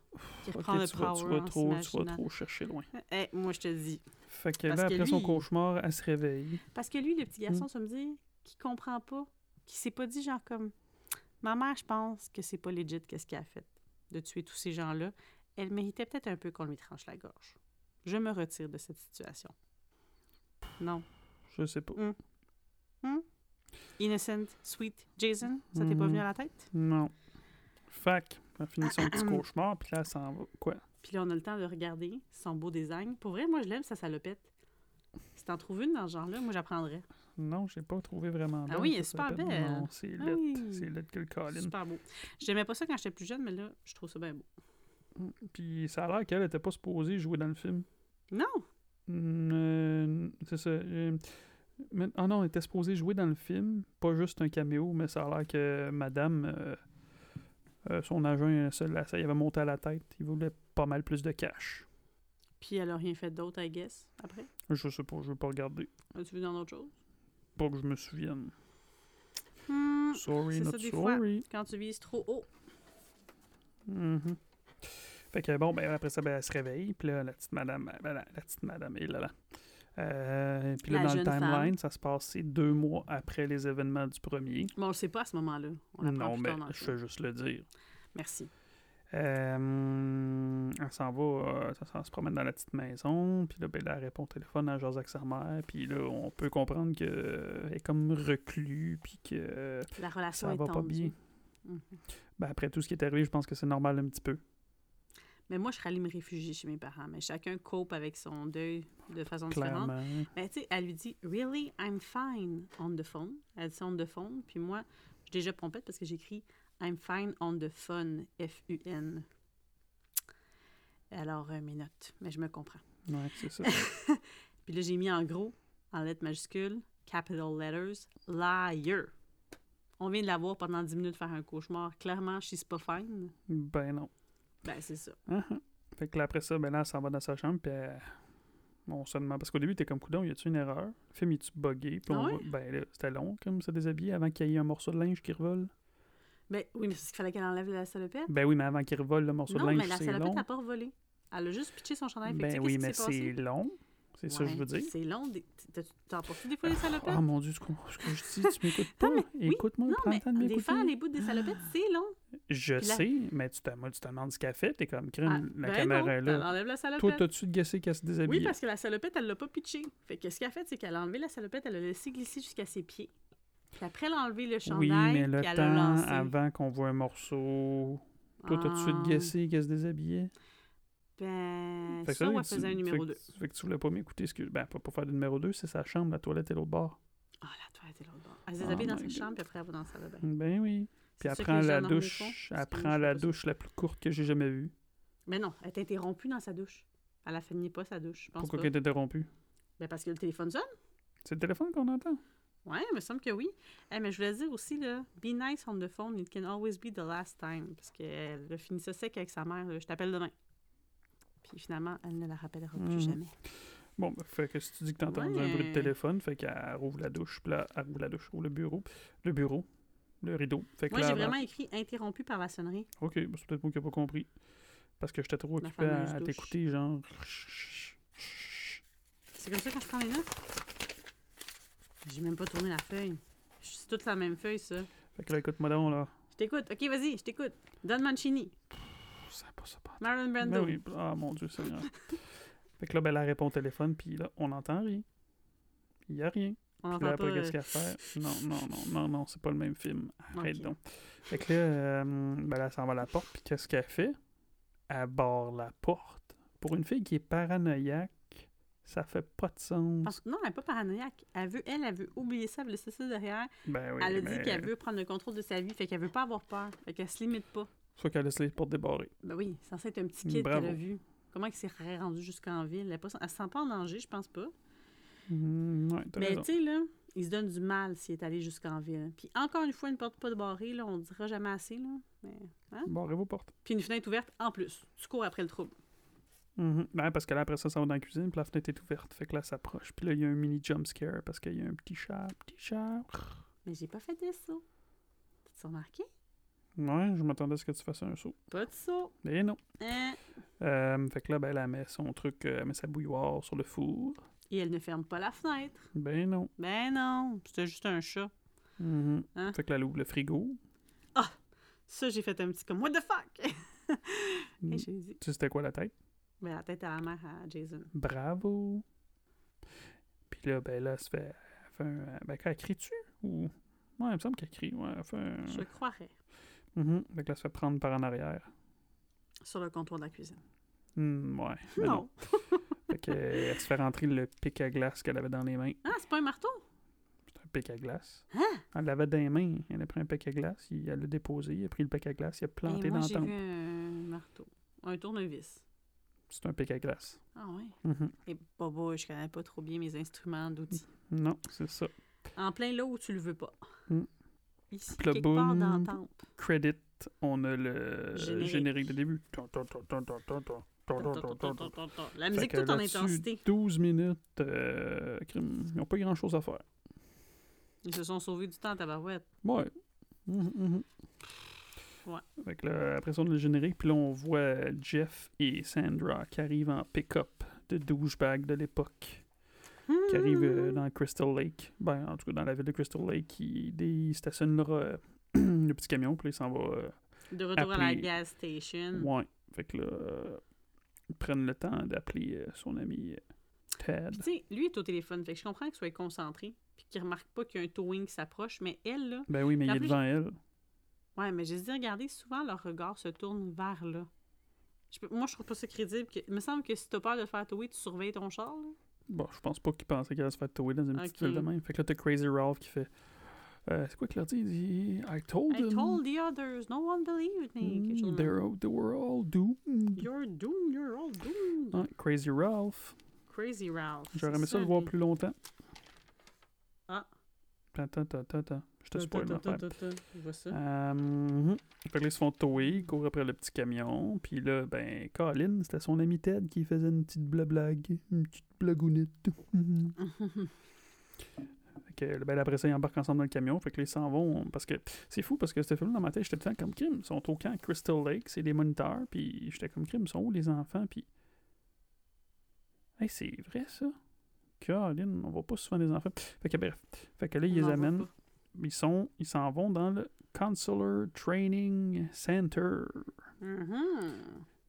qui reprend le tu vas, power tu vas trop, tu vas trop chercher loin. Eh, moi, je te dis. Fait que là, après son lui, cauchemar, elle se réveille. Parce que lui, le petit garçon, Mm. vas me dire, qui comprend pas, qui s'est pas dit genre comme Ma mère, je pense que c'est pas legit qu'est-ce qu'elle a fait de tuer tous ces gens-là. Elle méritait peut-être un peu qu'on lui tranche la gorge. Je me retire de cette situation. Non. Je sais pas. Innocent, sweet Jason, ça t'est pas venu à la tête? Non. Fac, elle finit son petit cauchemar, puis là, elle s'en va. Quoi? Puis là, on a le temps de regarder son beau design. Pour vrai, moi, je l'aime, sa salopette. Si t'en trouves une dans ce genre-là, moi, j'apprendrais. Non, j'ai pas trouvé vraiment Ah belle, oui, elle est super belle. Non, c'est Ah oui. C'est laid que le Colin. Super beau. J'aimais pas ça quand j'étais plus jeune, mais là, je trouve ça bien beau. Puis ça a l'air qu'elle était pas supposée jouer dans le film. Non! Mm, euh, c'est ça. euh, mais- Ah non, elle était supposée jouer dans le film, pas juste un caméo, mais ça a l'air que madame, euh, euh, son agent, ça, la- ça y avait monté à la tête. Il voulait pas mal plus de cash. Puis elle a rien fait d'autre, I guess, après? Je sais pas, je veux pas regarder. As-tu vu dans d'autres choses? Pas que je me souvienne. Hmm, Sorry, not ça, des fois. sorry. quand tu vises trop haut. Mhm. Fait que bon, ben après ça, ben, elle se réveille. Puis là, la petite madame, ben, la, la petite madame est là. là. Euh, puis là, La dans le timeline, ça se passe c'est deux mois après les événements du premier. Mais on le sait pas à ce moment-là. On non, mais dans le je fais juste le dire. Merci. Euh, elle s'en va, euh, ça, se promène dans la petite maison, puis là, ben, elle répond au téléphone à sa mère, puis là, on peut comprendre qu'elle est comme reclus, puis que La relation ça est va pas bien. Mhm. Ben, après tout ce qui est arrivé, je pense que c'est normal un petit peu. Mais moi, je serais allée me réfugier chez mes parents. Mais chacun cope avec son deuil de façon différente. Clairement. Mais tu sais, elle lui dit Really, I'm fine on the phone. Elle dit on the phone? Puis moi, je suis déjà pompette parce que j'écris I'm fine on the fun. F-U-N. Alors, euh, mes notes. Mais je me comprends. Ouais, c'est ça. Puis là, j'ai mis en gros, en lettres majuscules, capital letters, liar. On vient de la voir pendant 10 minutes faire un cauchemar. Clairement, she's pas fine. ben non. Ben, c'est ça. Uh-huh. Fait que là, après ça, ben là, elle s'en va dans sa chambre, puis elle- on se demande. Parce qu'au début, t'es comme coudon, y a-tu une erreur? Le film, tu buggé? Puis Ah on ouais? voit- ben là, c'était long, comme se déshabiller avant qu'il y ait un morceau de linge qui revole. Ben, oui, mais c'est ce qu'il fallait qu'elle enlève la salopette. Ben oui, mais avant qu'il revole le morceau Non, de linge, mais la c'est salopette long. n'a pas revolé. Elle a juste pitché son chandail. Ben oui, mais c'est long. C'est ça que je veux dire. C'est long. T'en portes des fois des salopettes? Ah mon dieu, ce que je dis, tu m'écoutes pas. Non. Écoute-moi, non, prends le temps de des m'écouter. les bouts des salopettes, c'est long. Je sais, mais tu te, moi, tu te demandes ce qu'elle fait, t'es comme, crime, Ah, la ben caméra non, là. enlève la salopette. Toi, t'as-tu guessé qu'elle se déshabille? Oui, parce que la salopette, elle l'a pas pitché. Fait que ce qu'elle a fait, c'est qu'elle a enlevé la salopette, elle l'a laissé glisser jusqu'à ses pieds. Puis après, elle a enlevé le chandail, Oui, mais le puis elle temps l'a lancé. avant qu'on voit un morceau. Toi, t'as tout de Ah. suite guessé qu'elle se déshabillait? Ben, Fait ça, elle tu- faisait un numéro que- 2. Fait que tu voulais pas m'écouter. que- Ben, pas pour faire le numéro 2, c'est sa chambre, la toilette est l'autre bord. Ah, la toilette est l'autre bord. Elle se Oh déshabille dans my sa God. chambre, puis après, elle va dans sa salle de bain. Ben oui. Puis elle prend la douche, elle prend la douche la plus courte que j'ai jamais vue. Mais non, elle est interrompue dans sa douche. Elle a fini pas sa douche, je pense Pourquoi qu'elle est interrompue? Ben, parce que le téléphone sonne. C'est le téléphone qu'on entend? Ouais, il me semble que oui. Eh, mais je voulais dire aussi, là, be nice on the phone, it can always be the last time. Parce qu'elle a fini ça sec avec sa mère, là, je t'appelle demain. Puis finalement, elle ne la rappellera plus jamais. Bon, ben, fait que si tu dis que t'as entendu un bruit de Ouais. téléphone, fait qu'elle rouvre la douche, puis là, elle rouvre la douche, rouvre le bureau, le bureau, le rideau. Fait que Moi, j'ai vraiment écrit interrompu par la sonnerie. Ok, ben, c'est peut-être moi qui n'ai pas compris. Parce que j'étais trop occupé à, t'écouter, genre. C'est comme ça quand je prends les notes? J'ai même pas tourné la feuille. C'est toute la même feuille, ça. Fait que là, écoute-moi donc, là. Je t'écoute. OK, vas-y, je t'écoute. Don Mancini. Ça pas ça pas. Marlon Brando. Ben oui, ah mon dieu, Seigneur. fait que là, ben, elle répond au téléphone, puis là, on n'entend rien. Il y a rien. On Puis là, après, qu'est-ce euh, qu'elle fait? Non, non, non, non, non, c'est pas le même film. Arrête donc. Fait que là, euh, ben là, elle s'en va à la porte, puis qu'est-ce qu'elle fait? Elle barre la porte. Pour une fille qui est paranoïaque, ça fait pas de sens. parce- Non, elle n'est pas paranoïaque. Elle veut, elle, elle veut oublier ça, elle veut laisser ça derrière. Ben oui, elle a mais... dit qu'elle veut prendre le contrôle de sa vie, fait qu'elle veut pas avoir peur. Fait qu'elle se limite pas. Soit qu'elle laisse les portes débarrées. Ben oui, c'est censé être un petit kid qu'elle a vu. Comment il s'est rendu jusqu'en ville? Elle, elle se sent pas en danger, je pense pas. Hmm, ouais, Mais tu sais, là, Il se donne du mal s'il est allé jusqu'en ville. Puis encore une fois, une porte pas barrée, là, on ne dira jamais assez, là. Mais, hein? Barrez vos portes. Puis une fenêtre ouverte en plus. Tu cours après le trouble. Mhm. Ben, parce que là, après ça, ça va dans la cuisine, puis la fenêtre est ouverte. Fait que là, ça s'approche. Puis là, il y a un mini jump scare parce qu'il y a un petit chat, petit chat. Mais j'ai pas fait de saut. T'as-tu remarqué? Ouais, je m'attendais à ce que tu fasses un saut. Pas de saut. Mais non. Hein? Euh, fait que là, ben, elle met son truc, euh, elle met sa bouilloire sur le four. Et elle ne ferme pas la fenêtre. Ben non. Ben non, c'était juste un chat. Hein? Fait que elle ouvre le frigo. Ça, j'ai fait un petit comme What the fuck? Mm. Et j'ai dit. Tu sais, c'était quoi la tête? Ben, la tête à la mère à Jason. Bravo. Puis là, ben là, elle se fait, elle fait un... Ben, elle crie-tu? Ou... Ouais, il me semble qu'elle crie. Ouais, elle fait un... Je croirais. Mhm. Fait que là, elle se fait prendre par en arrière. Sur le comptoir de la cuisine. Hmm, ouais. ben non. Fait que, euh, elle se fait rentrer le pic à glace qu'elle avait dans les mains. Ah, c'est pas un marteau? C'est un pic à glace. Hein? Elle l'avait dans les mains. Elle a pris un pic à glace. Il, elle l'a déposé. Il a pris le pic à glace. Il a planté Et moi, dans j'ai le vu temple. un marteau. Un tournevis. C'est un pic à glace. Ah ouais. Mhm. Et Bobo, je connais pas trop bien mes instruments d'outils. Non, c'est ça. En plein là où tu le veux pas. Mm. Ici, Puis quelque part dans le temple. Credit, on a le Générique. générique, de début. Ton, ton, ton, la musique tout en intensité. 12 minutes, euh, ils n'ont pas grand chose à faire. Ils se sont sauvés du temps, tabarouette. Ouais. Mhm, mhm. Ouais. Avec là, après ça, on a le générique, puis là, on voit Jeff et Sandra qui arrivent en pick-up de douchebag de l'époque. Qui arrivent euh, hmm. dans Crystal Lake. Ben, en tout cas, dans la ville de Crystal Lake, ils, stationnent leur le petit camion, puis ils s'en vont. Euh, de retour à la gas station. Ouais. Fait que là, ils prennent le temps d'appeler euh, son ami euh, Ted. Tu sais, lui est au téléphone, fait que je comprends qu'il soit concentré, puis qu'il remarque pas qu'il y a un towing qui s'approche, mais elle, là, Ben oui, mais il est devant elle. ouais, mais j'ai dit, regardez, souvent leur regard se tourne vers là. Je peux- moi, je trouve pas ça crédible. que- Il me semble que si t'as peur de faire tower, tu surveilles ton char, là. Bon, je pense pas qu'il pensait qu'elle allait se faire tower dans une petite ville de même. Fait que là, t'as Crazy Ralph qui fait. Euh, c'est quoi qu'il leur dit? Il dit I told I told the others, no one believed me. Mm, they're all- they were all doomed. You're doomed, you're all doomed. Ouais, Crazy Ralph. Crazy Ralph. J'aurais aimé ça le voir plus longtemps. Ah. Attends, attends, attends, attends. Je te spoil l'affaire. Je vois ça. Euh, mhm. Fait que là, ils se font tower, ils courent après le petit camion. Puis là, ben, Colin, c'était son ami Ted qui faisait une petite bla- blague, une petite blagounette. Que, ben, après ça, ils embarquent ensemble dans le camion. Fait que ils s'en vont. Parce que c'est fou, parce que ce film dans ma tête, j'étais tout le temps comme crime. Ils sont au camp Crystal Lake, c'est des moniteurs. Puis j'étais comme crime, ils sont où les enfants? Puis. Hey, c'est vrai ça? Colin, on voit pas souvent des enfants. Fait que bref. Fait que là, ils On les amènent. Ils sont, ils s'en vont dans le Consular Training Center, Mhm.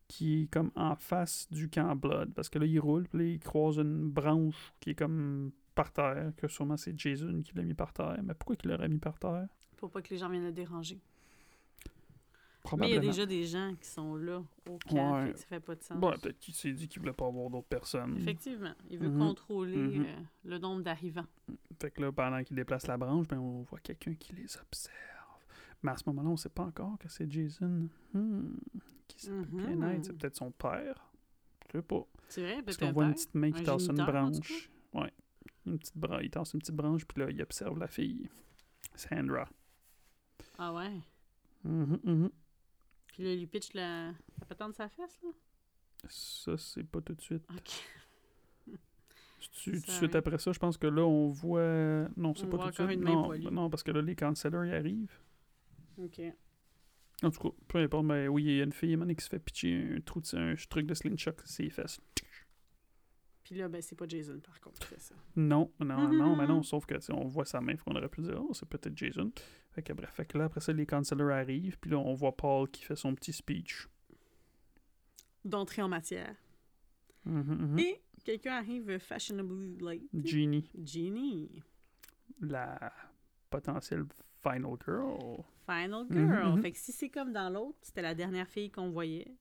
qui est comme en face du camp Blood, parce que là, ils roulent, puis là, ils croisent une branche qui est comme par terre, que sûrement c'est Jason qui l'a mis par terre. Mais pourquoi il l'aurait mis par terre? Pour pas que les gens viennent le déranger. Mais il y a déjà des gens qui sont là au camp, Ouais. ça fait pas de sens. Bon, peut-être qu'il s'est dit qu'il voulait pas avoir d'autres personnes. Effectivement, il veut Mhm. contrôler Mhm. euh, le nombre d'arrivants. Fait que là, pendant qu'il déplace la branche, ben, on voit quelqu'un qui les observe. Mais à ce moment-là, on sait pas encore que c'est Jason. Hmm. Qui ça peut bien être? C'est peut-être son père. Je sais pas. C'est vrai, Parce peut-être qu'on voit un une petite main qui tasse une branche. Une petite bran- il tasse une petite branche, puis là, il observe la fille. Sandra. Ah ouais? Mhm, mhm. Puis là, il lui pitch la, la patente de sa fesse, là? Ça, c'est pas tout de suite. Ok. Tout de suite après ça, je pense que là, on voit... Non, c'est pas tout de suite. une Non, non, parce que là, les counselors, ils arrivent. Ok. En tout cas, peu importe, mais oui, il y a une fille, man, qui se fait pitcher un, trou de, un truc de slingshot sur ses fesses. Puis là, ben, c'est pas Jason, par contre, qui fait ça. Non, non, non, mais non, sauf que on voit sa main, qu'on aurait pu dire, oh, c'est peut-être Jason. Fait que bref, fait que là, après ça, les counselors arrivent, puis là, on voit Paul qui fait son petit speech. D'entrée en matière. Mhm, mhm. Et quelqu'un arrive fashionably late. Jeannie, Genie. la potentielle final girl. Final girl. Fait que si c'est comme dans l'autre, c'était la dernière fille qu'on voyait.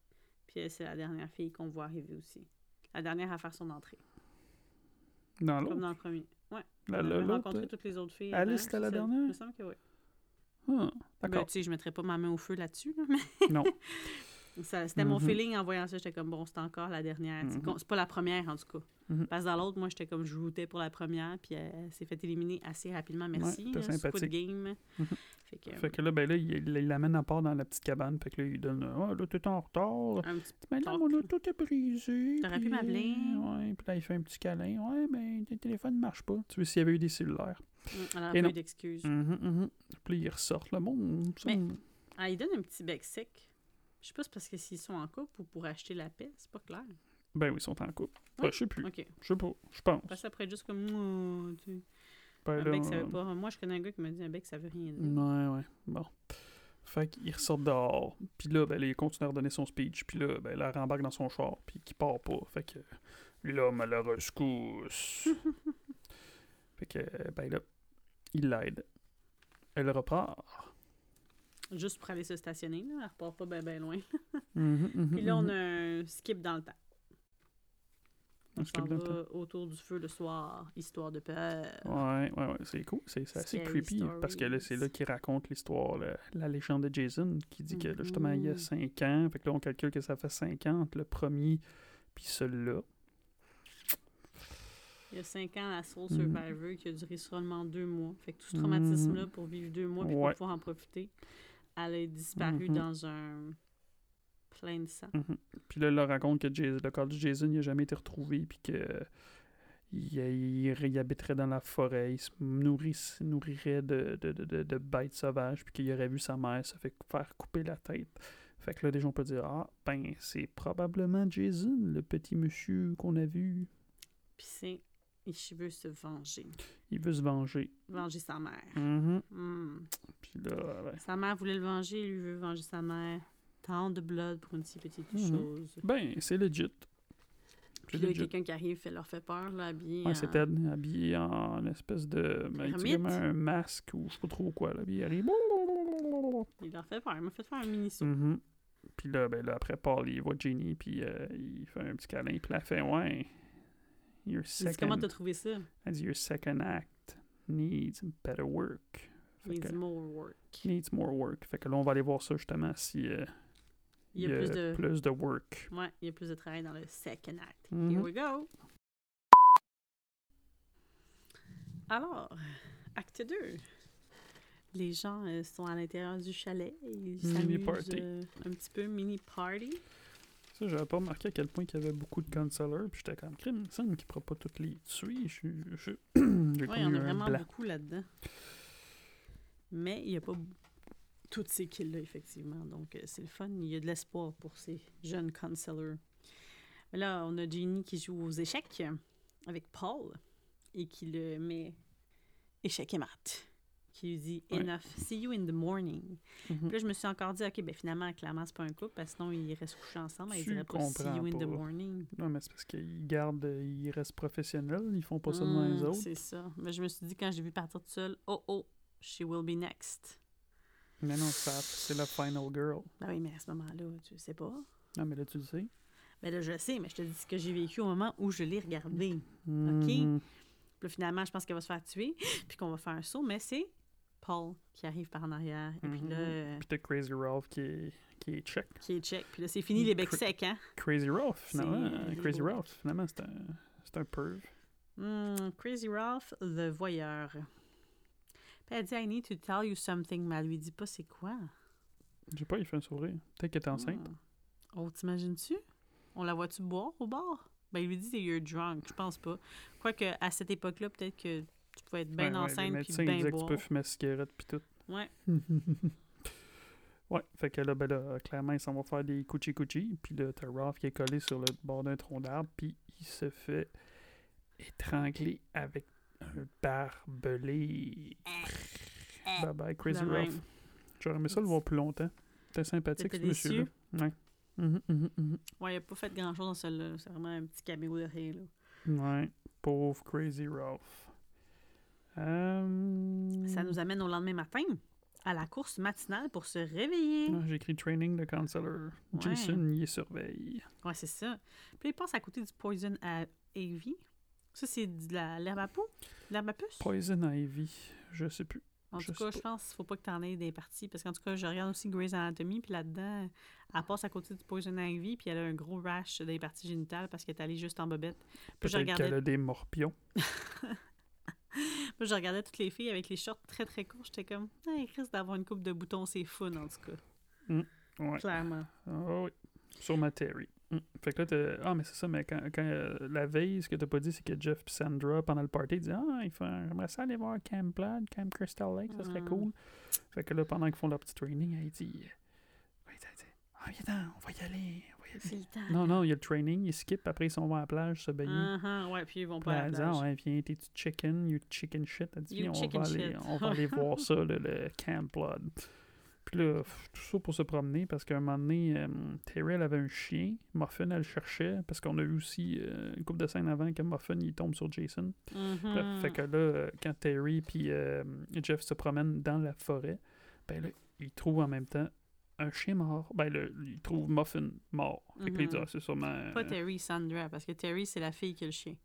Puis c'est la dernière fille qu'on voit arriver aussi. La dernière à faire son entrée. Dans Comme l'autre? dans le premier. Ouais. La- on avait rencontré toutes les autres filles. Alice, avant, c'était la dernière? Il me semble que oui. Ah, Ben, D'accord. tu sais, je mettrais pas ma main au feu là-dessus, là, mais non. C'était mon Mhm. feeling en voyant ça. J'étais comme, bon, c'est encore la dernière. C'est Mhm. con- C'est pas la première, en tout cas. Mhm. Parce que dans l'autre, moi, j'étais comme, je routais pour la première, puis elle s'est fait éliminer assez rapidement. Merci. là, Squid sympathique. Game. Fait que, Fait que là, ben là, il l'amène à part dans la petite cabane. Fait que là, il donne Ah, là, t'es en retard. un petit Mais là, mon auto est brisé. T'aurais pu m'appeler. Ouais, puis là, il fait un petit câlin. Ouais, ben, ton téléphone ne marche pas. Tu veux s'il y avait eu des cellulaires. Mm, Elle a Et pas non. eu d'excuses. Mhm, mhm. Puis ils ressortent. Là, bon, ça, Mais- Ah, il donne un petit bec sec. Je sais pas si c'est parce que s'ils sont en couple ou pour acheter la paix, c'est pas clair. Ben oui, ils sont en couple. Ben, je sais plus. Je sais pas. Je pense. Parce après, juste comme, Mouah, tu. Ben, un là, bec, ça veut pas. Moi, je connais un gars qui m'a dit un bec, ça veut rien dire. Ouais, ouais. Bon. Fait qu'il ressort dehors. Puis là, ben, il continue à redonner son speech. Puis là, ben, rembarque dans son char. Puis qu'il part pas. Fait que l'homme à la rescousse. fait que, ben là, il l'aide. Elle repart. Juste pour aller se stationner, là. Elle repart pas bien ben loin. Mhm, mhm, Puis là, on mhm. a un skip dans le temps. On s'en va autour du feu le soir, histoire de peur. Ouais, ouais, ouais, c'est cool. C'est assez creepy parce que là, c'est là qu'il raconte l'histoire, la, légende de Jason, qui dit que là, justement, il y a Mhm. 5 ans. Fait que là, on calcule que ça fait 5 ans entre le premier puis celui-là. Il y a cinq ans, la Soul Mhm. Survivor qui a duré seulement deux mois. Fait que tout ce traumatisme-là, pour vivre deux mois puis Ouais. pour pouvoir en profiter, elle a disparu dans un plein de sang. Mhm. Puis là, il leur raconte que Jason- le corps de Jason n'a jamais été retrouvé, puis que il, il- il habiterait dans la forêt, il se se nourrirait de, de, de, de- bêtes sauvages, puis qu'il aurait vu sa mère se fait faire couper la tête. Fait que là, des gens peuvent dire Ah, ben, c'est probablement Jason, le petit monsieur qu'on a vu. Puis c'est, il veut se venger. Il veut se venger. Venger sa mère. Mhm. Hmm. Puis là, Sa mère voulait le venger, lui veut venger sa mère. Tant de blood pour une si petite Mhm. chose. ben, c'est legit. Puis là, il y a legit. quelqu'un qui arrive, fait, leur fait peur, là, habillé. Ouais, en- c'est Ted, habillé en espèce de. ben, un masque ou je sais pas trop quoi, là. Puis il arrive. Il leur fait peur. Il m'a fait faire un mini saut. Mhm. Puis là, ben là, après Paul, il voit Jenny, puis euh, il fait un petit câlin, puis là, fait Ouais, your dit, comment second, t'as trouvé ça? elle dit, your second act needs better work. Fait Il que, more work. needs more work. Fait que là, on va aller voir ça justement si euh, Il y a, plus de... plus de work. Ouais, il y a plus de travail dans le second act. Mhm. Here we go. Alors, acte 2. Les gens euh, sont à l'intérieur du chalet et ils Mini party. euh, un petit peu, mini party. Ça, j'avais pas remarqué à quel point il y avait beaucoup de counselors, puis j'étais comme, crime, il me semble qu'il pourra pas toutes les tuer. Je il y en a vraiment blanc. beaucoup là-dedans. Mais il n'y a pas toutes ces kills-là, effectivement. Donc, euh, c'est le fun. Il y a de l'espoir pour ces jeunes counselors. Là, on a Jenny qui joue aux échecs avec Paul et qui le met échec et maths. Qui lui dit Ouais. Enough, see you in the morning. Mhm. Puis là, je me suis encore dit, OK, ben finalement, clairement, c'est pas un couple, parce que sinon, ils restent couchés ensemble. Ils diraient pas see you in the morning. Non, mais c'est parce qu'ils gardent, ils restent professionnels, ils font pas ça devant les Hmm, autres. C'est ça. Mais je me suis dit, quand j'ai vu partir tout seul, oh oh, she will be next. Mais non, ça, c'est la final girl. Ben oui, mais à ce moment-là, tu sais pas. Non, mais là, tu le sais. Ben là, je sais, mais je te dis ce que j'ai vécu au moment où je l'ai regardé. Mhm. Puis là, finalement, je pense qu'elle va se faire tuer, puis qu'on va faire un saut, mais c'est Paul qui arrive par en arrière. Et puis là, Mhm. euh, Puis t'as Crazy Ralph qui est, qui est check. qui est check. Puis là, c'est fini les becs Cra- secs, hein? Crazy Ralph, finalement. Crazy Ralph, finalement, c'est un, c'est un perv. Hmm, Crazy Ralph, le voyeur. Elle dit, I need to tell you something, mais elle lui dit pas c'est quoi. Je sais pas, il fait un sourire. Peut-être qu'elle est enceinte. Hmm. Oh, t'imagines-tu? On la voit-tu boire au bar? Ben, il lui dit you're drunk. Je pense pas. Quoique, à cette époque-là, peut-être que tu pouvais être bien Ouais, enceinte puis bien disaient que tu boire. peux fumer la cigarette puis tout. Ouais. ouais, fait que là, ben là, clairement, ils s'en vont faire des couchi couchi. Puis là, t'as Ralph qui est collé sur le bord d'un tronc d'arbre. Puis il se fait étrangler avec un barbelé. Bye bye, Crazy Ralph. J'aurais aimé ça le voir plus longtemps. C'était sympathique, ce monsieur-là. Ouais. Mhm, mhm, mhm. Ouais, il a pas fait grand-chose dans celle-là. C'est vraiment un petit caméo de rien, là. Ouais, pauvre Crazy Ralph. Euh... Ça nous amène au lendemain matin, à la course matinale pour se réveiller. Ah, J'ai écrit training de counselor. Ouais. Jason y surveille. Ouais, c'est ça. Puis il passe à côté du Poison à Ivy. Ça, c'est de la- l'herbe à peau? L'herbe à puce? Poison Ivy, je sais plus. En Je tout cas, je pense qu'il faut pas que tu en aies des parties. Parce qu'en tout cas, je regarde aussi Grey's Anatomy, puis là-dedans, elle passe à côté du Poison Ivy, puis elle a un gros rash des parties génitales parce qu'elle est allée juste en bobette. Peut-être regardais, qu'elle a des morpions. moi, je regardais toutes les filles avec les shorts très très courts. J'étais comme, il risque d'avoir une coupe de boutons, c'est fun en tout cas. Ouais. Clairement. Ah oui. Sur ma Terry. Mm. Fait que là, t'as- ah, mais c'est ça, mais quand, quand euh, la veille, ce que t'as pas dit, c'est que Jeff et Sandra, pendant le party, disent Ah, il faut, j'aimerais ça aller voir Camp Blood, Camp Crystal Lake, ça serait cool. Fait que là, pendant qu'ils font leur petit training, elle dit elle dit, Ah, viens on va y aller. on va y aller. C'est le temps. Non, non, il y a le training, ils skip, après ils s'en vont à la plage se baigner. Uh-huh, ouais, puis ils vont pas à elle la dit, ah plage. ouais, viens, t'es-tu chicken, you chicken shit. Elle dit, on chicken va, aller, on va aller voir ça, le, le Camp Blood. Puis là, tout ça pour se promener, parce qu'à un moment donné, euh, Terry, elle avait un chien. Muffin, elle le cherchait, parce qu'on a eu aussi euh, une couple de scènes avant que Muffin, il tombe sur Jason. Mhm. Fait que là, euh, quand Terry puis euh, Jeff se promènent dans la forêt, ben là, ils trouvent en même temps un chien mort. Ben là, ils trouvent Muffin mort. Fait que là, ils disent, Mhm. ah, c'est sûrement... Pas Terry, Sandra, parce que Terry, c'est la fille qui a le chien.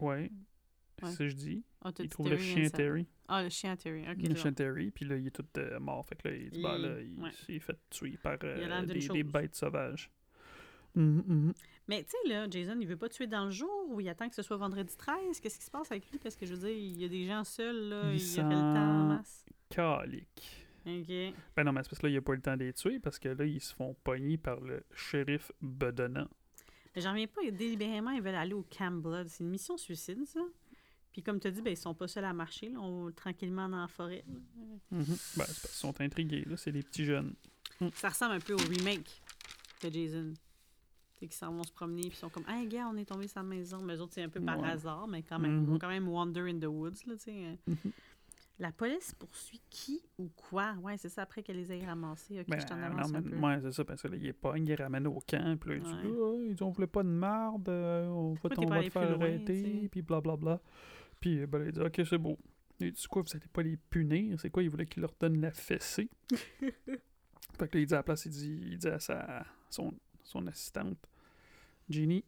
Ouais, Ouais. c'est ce que je dis. Ah, dit trouvent le chien Sa- Terry. Ah, le chien Terry. Ok, le chien. Terry, puis là, il est tout euh, mort. Fait que là, il dit, bah, Il- là, il ouais. s'est fait tuer par Il a euh, des, bêtes sauvages. Mhm, mhm. Mais tu sais, là, Jason, il veut pas tuer dans le jour ou il attend que ce soit vendredi 13? Qu'est-ce qui se passe avec lui? Parce que je veux dire, il y a des gens seuls, là, Il il, y aurait le temps en masse. Calique. Ok. Ben non, mais c'est parce que là, il a pas eu le temps de les tuer parce que là, ils se font pogner par le shérif bedonnant. Mais j'en reviens pas, délibérément, ils veulent aller au Camp Blood. C'est une mission suicide, ça. Puis comme tu as dit, ben, ils sont pas seuls à marcher, là, on tranquillement dans la forêt. là. Mhm. Ben, c'est parce qu'ils sont intrigués, là. C'est des petits jeunes. Ça ressemble un peu au remake de Jason. C'est qu'ils s'en vont se promener, puis ils sont comme, hey, gars, on est tombé sur la maison. Mais eux autres, c'est un peu par Ouais. hasard, mais quand même, ils vont Mhm. quand même wander in the woods, là, tu sais. Mhm. La police poursuit qui ou quoi? Ouais, c'est ça, après qu'elle les ait ramassés. Ok, Ben, je t'en non, avance un mais- peu. ouais, c'est ça, parce que là, il est pas, il les ramène au camp, puis là, il dit, Ouais. Ah, ils dit, on voulait pas de marde, euh, on va, on pas va te faire loin, arrêter, puis blablabla. Puis euh, ben, il dit, ok, c'est beau. Il dit, quoi, vous allez pas les punir? C'est quoi, il voulait qu'il leur donne la fessée? fait que là, il dit à la place, il dit, il dit à sa, son, son assistante, Jeannie,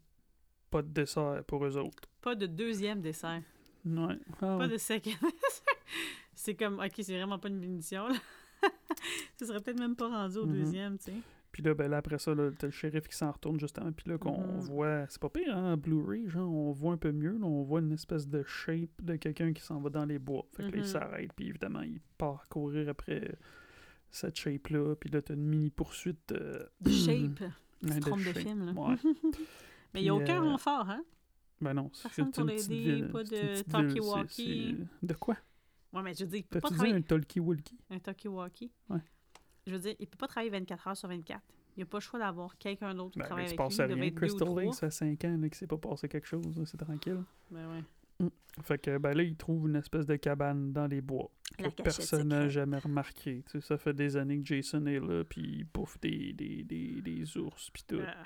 pas de dessert pour eux autres. Pas de deuxième dessert. Ouais. Ah, Pas de second C'est comme, ok, c'est vraiment pas une punition, là. Ce serait peut-être même pas rendu au Mhm. deuxième, tu sais. Puis là, ben là, après ça, là, t'as le shérif qui s'en retourne justement. Puis là, qu'on Mhm. voit. C'est pas pire, hein, en Blu-ray, genre, on voit un peu mieux. là, on voit une espèce de shape de quelqu'un qui s'en va dans les bois. Fait que là, il Mhm. s'arrête. Puis évidemment, il part courir après cette shape-là. Puis là, t'as une mini-poursuite. euh, De shape. ouais, de shape. film, là. Ouais. Mais il n'y a aucun euh, renfort, hein? Ben non, c'est pour petite l'aider, ville. pas de petite talkie ville, c'est- walkie. c'est- De quoi? Ouais, mais je il peut pas travailler un talkie-walkie? Un talkie-walkie? Ouais. Je veux dire, il peut pas travailler 24 heures sur 24. Il n'y a pas le choix d'avoir quelqu'un d'autre qui Ben, travaille avec lui. Il rien. être deux ou Crystal. Lake, ça fait 5 ans là, qu'il s'est pas passé quelque chose. C'est tranquille. Ben ouais. Fait que ben là, il trouve une espèce de cabane dans les bois que La cachette personne n'a jamais remarqué. Tu sais, ça fait des années que Jason est là, puis il bouffe des, des, des, des ours, puis tout. Ah.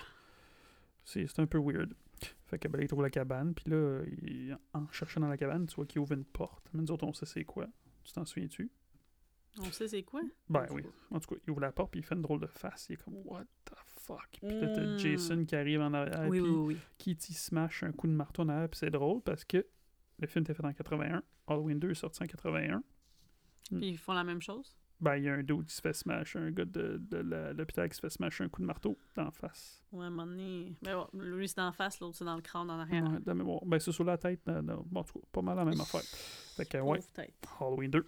C'est c'est un peu weird. Fait que ben là, il trouve la cabane, puis là, il- en cherchant dans la cabane, tu vois qu'il ouvre une porte. Mais nous autres, on sait c'est quoi. Tu t'en souviens-tu? On sait c'est quoi? Ben oui. En tout cas, il ouvre la porte, puis il fait une drôle de face. Il est comme, what the fuck? Puis là, t'as Mm. Jason qui arrive en arrière, oui, puis oui, oui, oui. qui t'y smash un coup de marteau en arrière, puis c'est drôle parce que le film était fait en 81, Halloween 2 est sorti en 81. Mm. Puis ils font la même chose? Ben, il y a un dude qui se fait smash, un gars de, de l'hôpital qui se fait smash un coup de marteau d'en face. Ouais, à un moment donné. Ben, ouais, lui, c'est d'en face, l'autre, c'est dans le crâne en arrière. Ouais, de mémoire. Ben, c'est sur la tête. dans- dans- bon, en tout cas, pas mal la même affaire. Fait que, ouais. Halloween 2.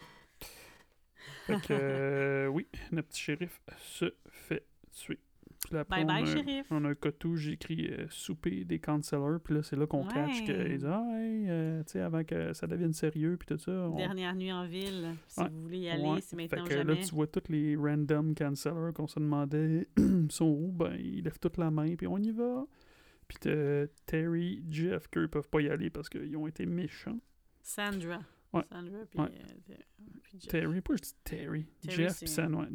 Fait que, euh, oui, notre petit shérif se fait tuer. Puis là, après, Bye bye, on a- shérif. On a un cotou, j'ai écrit euh, souper des counselors, puis là, c'est là qu'on catch Ouais. il dit, ah, hey, euh, tu sais, avant que ça devienne sérieux, puis tout ça. on- Dernière nuit en ville. Si Ouais. vous voulez y aller, Ouais. c'est maintenant Fait que jamais. là, tu vois tous les random counselors qu'on se demandait sont où, ben, ils lèvent toute la main, puis on y va. Puis Terry, Jeff, qu'eux peuvent pas y aller parce qu'ils ont été méchants. Sandra. Ouais. Sandra, puis, Ouais. euh, puis Jeff. Terry, je dis Terry? Terry, Jeff, ouais,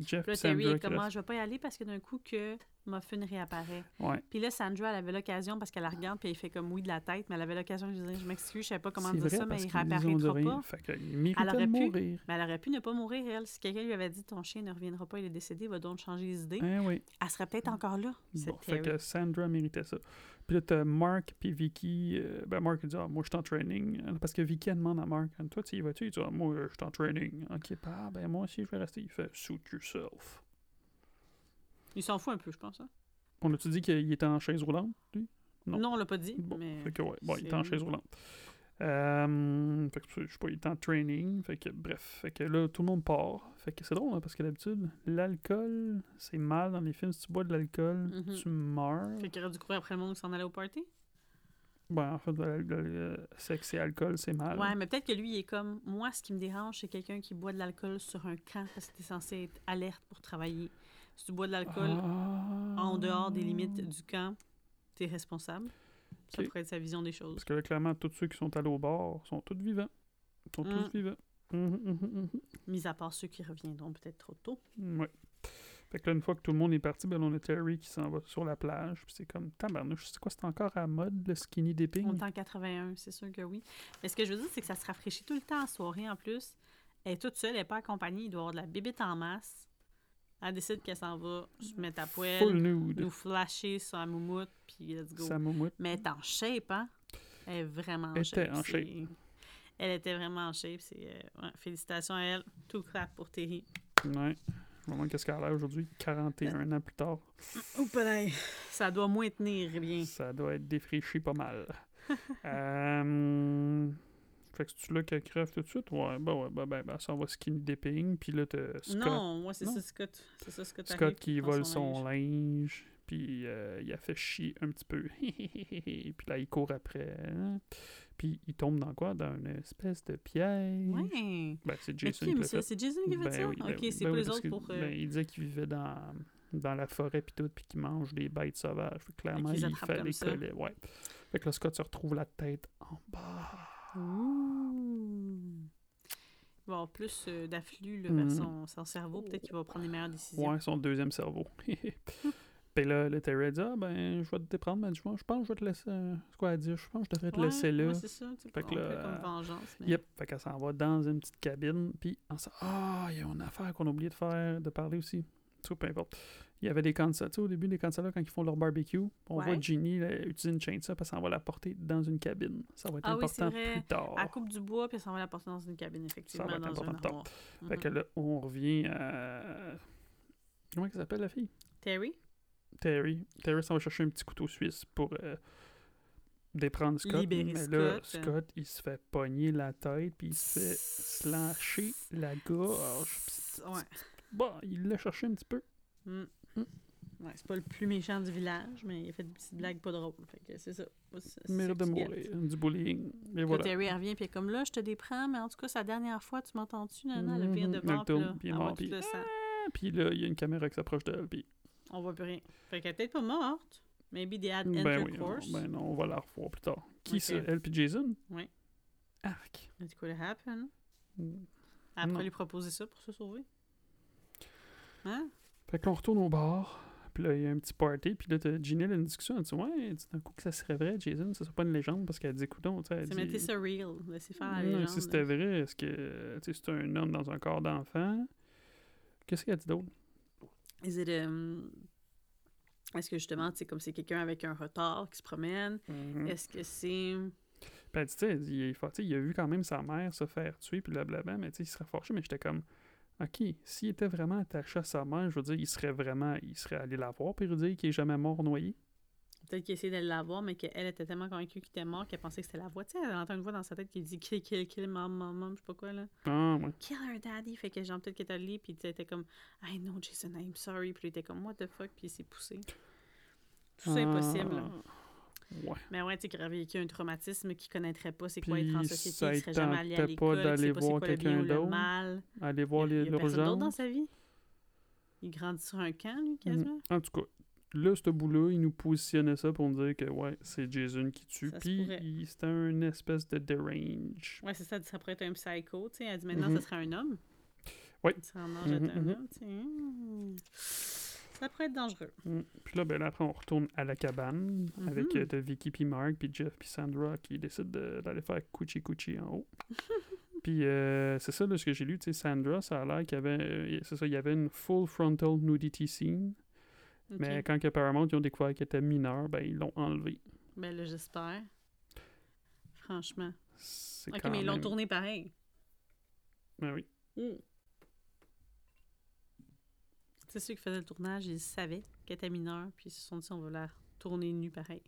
Jeff, Puis là, Terry Sandra est comme, ah, je vais pas y aller parce que d'un coup que Muffin réapparaît. Ouais. Puis là, Sandra, elle avait l'occasion, parce qu'elle la regarde, puis elle fait comme oui de la tête, mais elle avait l'occasion de lui dire Je m'excuse, je savais pas comment dire vrai, ça, mais il réapparaîtra pas. Fait méritait Elle aurait de pu. mourir. Mais elle aurait pu ne pas mourir, elle. Si quelqu'un lui avait dit Ton chien ne reviendra pas, il est décédé, va donc changer les idées, Eh oui. elle serait peut-être encore là. Bon, fait que Sandra méritait ça. Puis là, t'as Mark puis Vicky. euh, ben, Mark, il dit ah, Moi, je suis en training. Euh, Parce que Vicky, elle demande à Mark Toi, tu y vas-tu Il dit ah, Moi, je suis en training. Ok, ah, ben, moi aussi, je vais rester. Il fait Suit yourself. Il s'en fout un peu, je pense. hein. On a-tu dit qu'il était en chaise roulante, lui? Non. Non, on l'a pas dit, Bon, mais. fait que ouais, bon, il était en chaise roulante. Euh, fait que je sais pas, il est en training. Fait que bref, fait que là, tout le monde part. Fait que c'est drôle, hein, parce que d'habitude, l'alcool, c'est mal dans les films. Si tu bois de l'alcool, Mhm. tu meurs. Fait qu'il aurait dû courir après le monde qui s'en allait au party? Ben, en fait, le sexe et alcool, c'est mal. Ouais, mais peut-être que lui, il est comme. Moi, ce qui me dérange, c'est quelqu'un qui boit de l'alcool sur un camp parce que t'es censé être alerte pour travailler. Si tu bois de l'alcool Ah. en dehors des limites du camp, t'es responsable. Ça pourrait être sa vision des choses. Parce que là, clairement, tous ceux qui sont allés au bar sont tous vivants. Ils sont tous Mm. vivants. Mhm, mhm, mhm. Mis à part ceux qui reviendront peut-être trop tôt. Ouais. Fait que là, une fois que tout le monde est parti, ben, on a Terry qui s'en va sur la plage. Puis c'est comme, tabarnouche, c'est quoi, c'est encore à mode, le skinny dipping? On est en 81, c'est sûr que oui. Mais ce que je veux dire, c'est que ça se rafraîchit tout le temps en soirée en plus. Elle est toute seule, elle n'est pas accompagnée. Il doit y avoir de la bébête en masse. Elle décide qu'elle s'en va à Full poil, nude. nous flasher sur la moumoute, puis let's go. Sa moumoute. Mais elle est en shape, hein? Elle est vraiment en Elle shape. était en shape. Elle était vraiment en shape. C'est, euh, ouais, félicitations à elle. Tout clap pour Terry. Ouais. Je me demande qu'est-ce qu'elle a aujourd'hui, 41 ans plus tard? Oups, là, ça doit moins tenir bien. Ça doit être défraîchi pas mal. euh... Fait que c'est-tu là qu'elle crève tout de suite? Ouais, ben ouais, ben, ben, ben ça va skinny dipping. Puis là, t'as Scott, Non, moi, c'est ça, Scott. C'est ça, Scott. Scott qui vole son linge. linge. Puis euh, il a fait chier un petit peu. puis là, il court après. hein. Puis il tombe dans quoi? Dans une espèce de piège. Ouais. Ben, c'est Jason qui, fait. c'est Jason qui fait Ben ça? oui, ben ok, c'est ben pas oui, les autres pour. euh, il disait qu'il vivait dans, dans la forêt puis tout, puis qu'il mange des bêtes sauvages. Fait clairement, il fait ça. collets. Ouais. Fait que là, Scott se retrouve la tête en bas. Ouh. Il va avoir plus euh, d'afflux vers son, son cerveau. Peut-être qu'il va prendre les meilleures décisions. Ouais, son deuxième cerveau. Puis là, le Terry dit Ah, ben, je vais te déprendre, mais je pense je pense que je vais te laisser. euh, C'est quoi à dire Je pense que je devrais te Ouais, laisser là. ouais, c'est ça. tu Fait que on là, fait comme vengeance. Mais... Yep, fait qu'elle s'en va dans une petite cabine, puis en s'en- Ah, il y a une affaire qu'on a oublié de faire, de parler aussi. Tout peu importe. Il y avait des candidats, tu sais, au début des candidats, quand ils font leur barbecue, on Ouais. voit Ginny là, utiliser une chainsaw parce qu'on va la porter dans une cabine. Ça va être Ah oui, important vrai. plus tard. Elle coupe du bois, puis s'en va la porter dans une cabine, effectivement, Ça va être dans important plus tard. Fait que Mhm. là, on revient à... Comment elle s'appelle la fille? Terry? Terry. Terry s'en va chercher un petit couteau suisse pour euh, déprendre Scott. Libérer mais là, Scott. Scott, il se fait pogner la tête, puis il se fait slasher la gorge. Puis Ouais. Bon, il l'a cherché un petit peu. Mm. Mm. Ouais, c'est pas le plus méchant du village, mais il a fait des petites blagues pas drôles. Fait que c'est ça. C'est- c'est Il mérite de mourir. Du bullying. Et voilà. Terry elle revient, puis elle est comme là, je te déprends, mais en tout cas, c'est la dernière fois, tu m'entends-tu, Nana? Elle vient de. Elle mort, puis là, puis- le sang. Ah, Puis là, il y a une caméra qui s'approche d'elle. Puis, On voit plus rien. Fait qu'elle est peut-être pas morte. Maybe they had ben oui, intercourse. ben non, on va la revoir plus tard. Qui ça? Elle puis Jason? Oui. Arc. It could happen. Mm. Après Non. lui proposer ça pour se sauver. Hein? Fait qu'on retourne au bar. Puis là, il y a un petit party. Puis là, Ginny, elle a une discussion. Elle dit Ouais, d'un coup que ça serait vrai, Jason, ça serait pas une légende. Parce qu'elle dit C'est dit, ça real. Laissez faire la légende. si c'était vrai, est-ce que tu sais, c'est un homme dans un corps d'enfant Qu'est-ce qu'elle a dit d'autre? Is it, um, Est-ce que justement, tu sais, comme c'est quelqu'un avec un retard qui se promène, Mhm. est-ce que c'est. Dit, tu sais, il, il a vu quand même sa mère se faire tuer, puis blablabla, mais tu sais, il serait fâché, mais j'étais comme, ok, s'il était vraiment attaché à sa mère, je veux dire, il serait vraiment, il serait allé la voir, puis lui dire qu'il est jamais mort noyé? Peut-être qu'il essayait de la voir, mais qu'elle était tellement convaincue qu'il était mort qu'elle pensait que c'était la voix. Tu sais, elle entend une voix dans sa tête qui dit kill, kill, kill, mom, mom, mom, je sais pas quoi, là. Ah, ouais. Kill her daddy. Fait que genre, peut-être qu'elle était allée, puis elle était comme, I know, Jason, I'm sorry. Puis il était comme, what the fuck, puis il s'est poussé. Tout ça est possible, là. Ouais. Mais ouais, tu sais, qu'il aurait vécu un traumatisme qu'il connaîtrait pas, c'est quoi être en société, ça il serait jamais allé à pas l'école, d'aller pas c'est voir quelqu'un d'autre. mal. Aller voir a, a personne d'autre dans l'urgence. sa vie. Il grandit sur un camp, lui, Mhm. quasiment. En tout cas, là, ce bout-là, il nous positionnait ça pour nous dire que, ouais, c'est Jason qui tue, Ça puis c'était une espèce de derange. Ouais, c'est ça, ça pourrait être un psycho, tu sais. Elle dit maintenant, Mhm. ça serait un homme. Oui. Serait en Mhm, un homme, tu sais. Ça pourrait être dangereux. Mm. Puis là, ben, là, après, on retourne à la cabane avec Mhm. euh, de Vicky puis Mark, puis Jeff puis Sandra qui décident de- d'aller faire Coochie Coochie en haut. puis euh, c'est ça, là, ce que j'ai lu, tu sais, Sandra, ça a l'air qu'il y avait, euh, c'est ça, il y avait une full frontal nudity scene, mais quand que Paramount, ils ont découvert qu'elle était mineure, ben, ils l'ont enlevé. Ben là, j'espère. Franchement. Ok, mais ils l'ont tourné pareil. Ben oui. Mm. C'est ceux qui faisaient le tournage, ils savaient qu'elle était mineure, puis ils se sont dit on va la tourner nue pareil.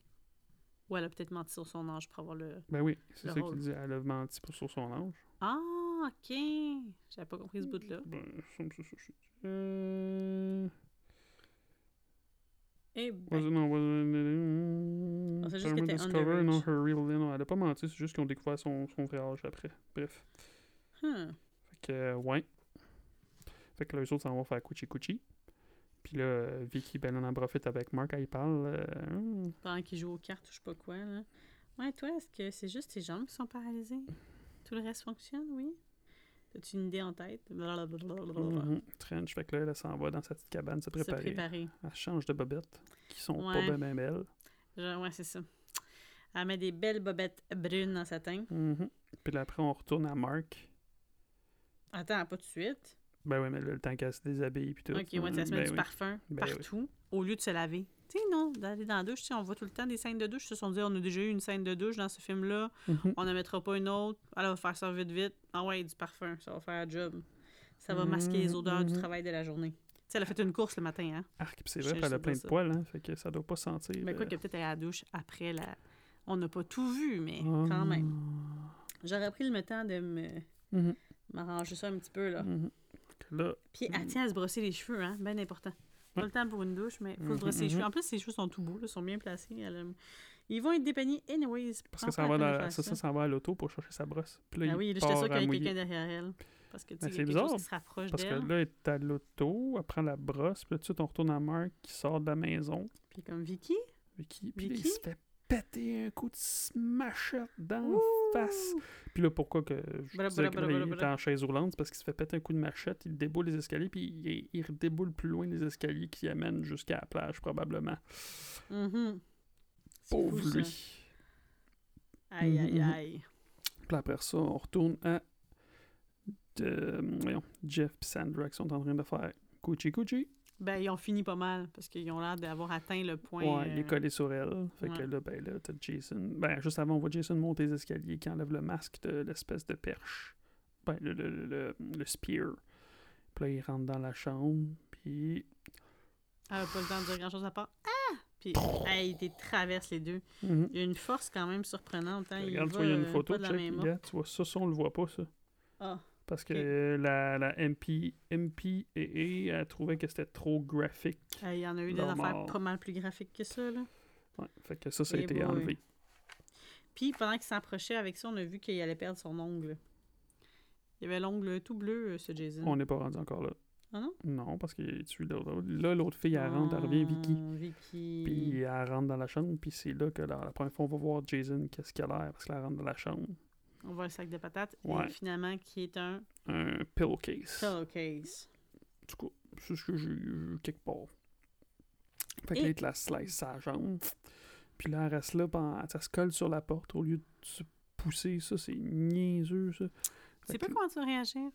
Ou elle a peut-être menti sur son âge pour avoir le. Ben oui, c'est ça qu'il dit. Elle a menti pour sur son âge. Ah, ok. J'avais pas compris ce bout-là. Ben, ça me- Euh... Eh ben. non, it- Ah, c'est juste qu'elle était non, her real, non, elle a pas menti, c'est juste qu'ils ont découvert son, son vrai âge après. Bref. Hmm. Fait que, ouais. Fait que là, eux autres s'en vont faire Coochie Coochie. Puis là, Vicky, ben, elle en profite avec Mark, elle parle. euh, Hum, Pendant qu'ils jouent aux cartes ou je sais pas quoi, là. Ouais, toi, est-ce que c'est juste tes jambes qui sont paralysées? Tout le reste fonctionne, oui? As-tu une idée en tête? Mhm, Trench, fait que là, elle s'en va dans sa petite cabane se Se préparer. préparer. Elle change de bobettes, qui sont Ouais. pas bien ben belles. Genre, ouais, c'est ça. Elle met des belles bobettes brunes en satin. Mhm. Puis là, après, on retourne à Mark. Attends, pas tout de suite. Ben ouais, mais là, le temps qu'elle se déshabille, puis tout. Ok, ouais, Hum, se met ben du oui. parfum Ben oui. partout au lieu de se laver. Tu sais, non, d'aller dans la douche, on voit tout le temps des scènes de douche. Ils se sont dit, on a déjà eu une scène de douche dans ce film-là, Mhm. on n'en mettra pas une autre. Elle va faire ça vite, vite. Ah ouais, du parfum, ça va faire un job. Ça va masquer les odeurs du Mhm. travail de la journée. Tu sais, elle a fait une course le matin, hein. Puis c'est vrai, elle a plein de ça. poils, hein, fait que ça doit pas sentir. Mais quoi euh, que peut-être elle est à la douche après la. On n'a pas tout vu, mais ah. quand même. J'aurais pris le temps de me Mhm. m'arranger ça un petit peu, là. Là, Puis elle tient à se brosser les cheveux, hein, bien important. Pas le temps pour une douche, mais faut Mhm, se brosser les cheveux. mhm. En plus, ses cheveux sont tout beaux, ils sont bien placés. elle aime- Ils vont être dépeignés anyways. parce que ça pas va dans, faire ça, ça s'en va à l'auto pour chercher sa brosse. Puis là, Ah il oui, j'étais sûre qu'il y avait quelqu'un derrière elle. Parce que tu sais, Ben, il a quelque bizarre, chose qui se rapproche Parce que là, elle est à l'auto, elle prend la brosse, puis là, tout de suite, on retourne à Mark qui sort de la maison. Puis comme Vicky? Vicky, puis là, il Vicky? se fait péter un coup de smashette dans Ouh! Face. Puis là, pourquoi que je Bra, disais bra, que bra, là, bra, il bra. est en chaise roulante, c'est parce qu'il se fait péter un coup de machette, il déboule les escaliers, puis il, il redéboule plus loin les escaliers qui amènent jusqu'à la plage, probablement. Mhm. C'est Pauvre fou, lui. Aïe, aïe, Mhm. aïe. Puis après ça, on retourne à de, voyons, Jeff et Sandra qui sont en train de faire Coochie Coochie. Ben, ils ont fini pas mal parce qu'ils ont l'air d'avoir atteint le point. Ouais, il est euh, collé sur elle. Fait que là, ben là, t'as Jason. Ben, juste avant, on voit Jason monter les escaliers qui enlève le masque de l'espèce de perche. Ben, le, le, le, le, spear. Puis là, il rentre dans la chambre. Puis. Elle a pas le temps de dire grand chose à part. Ah! Puis, hey, il traverse les deux. Mhm. Il y a une force quand même surprenante. Hein? Regarde, il tu vois, il y a une euh, photo. pas de la check, même main. regarde, tu vois ça, ça, on le voit pas, ça. Ah, Parce que la, la MP, MPAA, elle trouvait que c'était trop graphique. euh, il y en a eu des affaires mort. pas mal plus graphiques que ça. Là. Ouais, fait que ça, ça a Eh été boy. enlevé. Puis pendant qu'il s'approchait avec ça, on a vu qu'il allait perdre son ongle. Il avait l'ongle tout bleu, euh, ce Jason. On n'est pas rendu encore là. Ah non? Non, parce qu'il tue l'autre. Là, l'autre fille, elle rentre, elle revient Vicky. Ah, Vicky. Puis elle rentre dans la chambre, puis c'est là que la, la première fois on va voir Jason qu'est-ce qu'il a l'air, parce qu'elle rentre dans la chambre. On voit le sac de patates. Ouais. Et finalement, qui est un Un pillowcase. pillowcase. Tout cas, c'est ce que j'ai eu quelque part. Fait que Et- là, il te la slice sa jambe. Puis là, elle reste là, ça se colle sur la porte au lieu de se pousser. Ça, c'est niaiseux, ça. Tu sais pas comment tu vas réagir?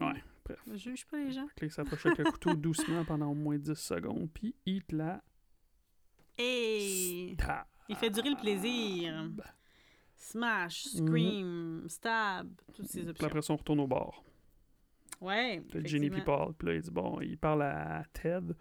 Ouais, bref. Je juge pas les gens. Fait que là, il s'approche avec le couteau doucement pendant au moins 10 secondes, puis il te la Hey! Il fait durer le plaisir. Smash, Mhm. scream, stab, toutes ces Puis options. après ça, on retourne au bar. Ouais. Jenny puis effectivement. Paul. Puis là, il dit, bon, il parle à Ted.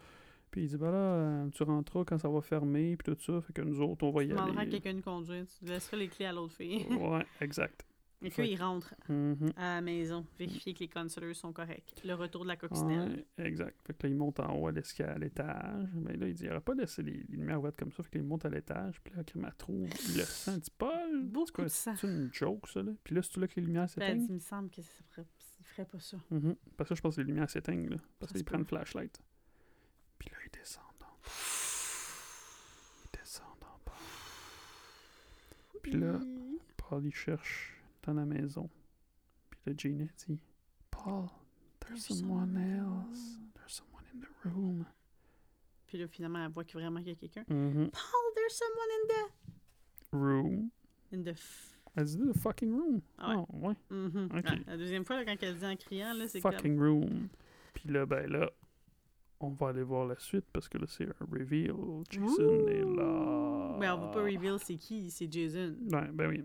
Puis il dit, ben là, euh, tu rentreras quand ça va fermer, puis tout ça. Fait que nous autres, on va Tu y demanderas à aller. quelqu'un de conduire. Tu laisseras les clés à l'autre fille. ouais, exact. Et puis il rentre Mhm. à la maison, vérifier que les consoleurs sont corrects. Le retour de la coccinelle. Ouais, exact. Fait que là, il monte en haut à l'escalier à l'étage. Mais là, il dit, il n'aurait pas laissé les, les lumières ouvertes comme ça. Fait que là, il monte à l'étage. Puis là, Crème, trouve le sang. Il dit, Paul, Beaucoup c'est une joke, ça, là? Puis là, c'est là que les lumières Ben, il s'éteignent? me semble que ça ferait, il ferait pas ça. Mhm. Parce que je pense que les lumières s'éteignent, là. Parce Ça se qu'il prend une peut. flashlight. Puis là, il descend dans le bar. Il descend dans le bar. Puis là. Paul, il cherche dans la maison. Puis là, Gina dit Paul, there's There's someone someone else. There's someone in the room. Puis là, finalement, elle voit que vraiment qu'il y a quelqu'un. Mhm. Paul, there's someone in the... Room? In the... Elle dit the fucking room. Ah ouais. Oh, ouais. Mhm. Ok. Ouais, la deuxième fois, là, quand elle dit en criant, là, c'est comme... Fucking room. Puis là, ben là, on va aller voir la suite parce que là, c'est un reveal. Jason est là. Mais on va pas reveal c'est qui, c'est Jason. Ouais, ben oui.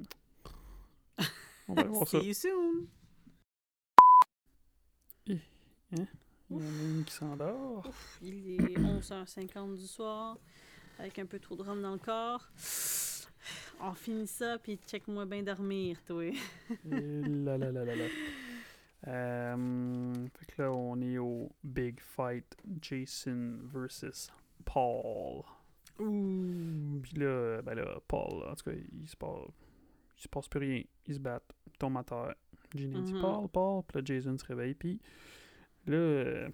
On va aller voir ça. See you soon. Il y en a une qui s'endort. Ouf, il est 11h50 du soir, avec un peu trop de rhum dans le corps. On finit ça, puis check-moi bien dormir, toi. Là, là, là, là, là. Euh, fait que là, on est au Big Fight Jason versus Paul. Ouh. Puis là, ben là, Paul, en tout cas, il se passe, il se passe plus rien. Ils se battent, ils tombent à terre. Ginny dit Mhm. Paul, Paul, puis là, Jason se réveille. Puis là, euh,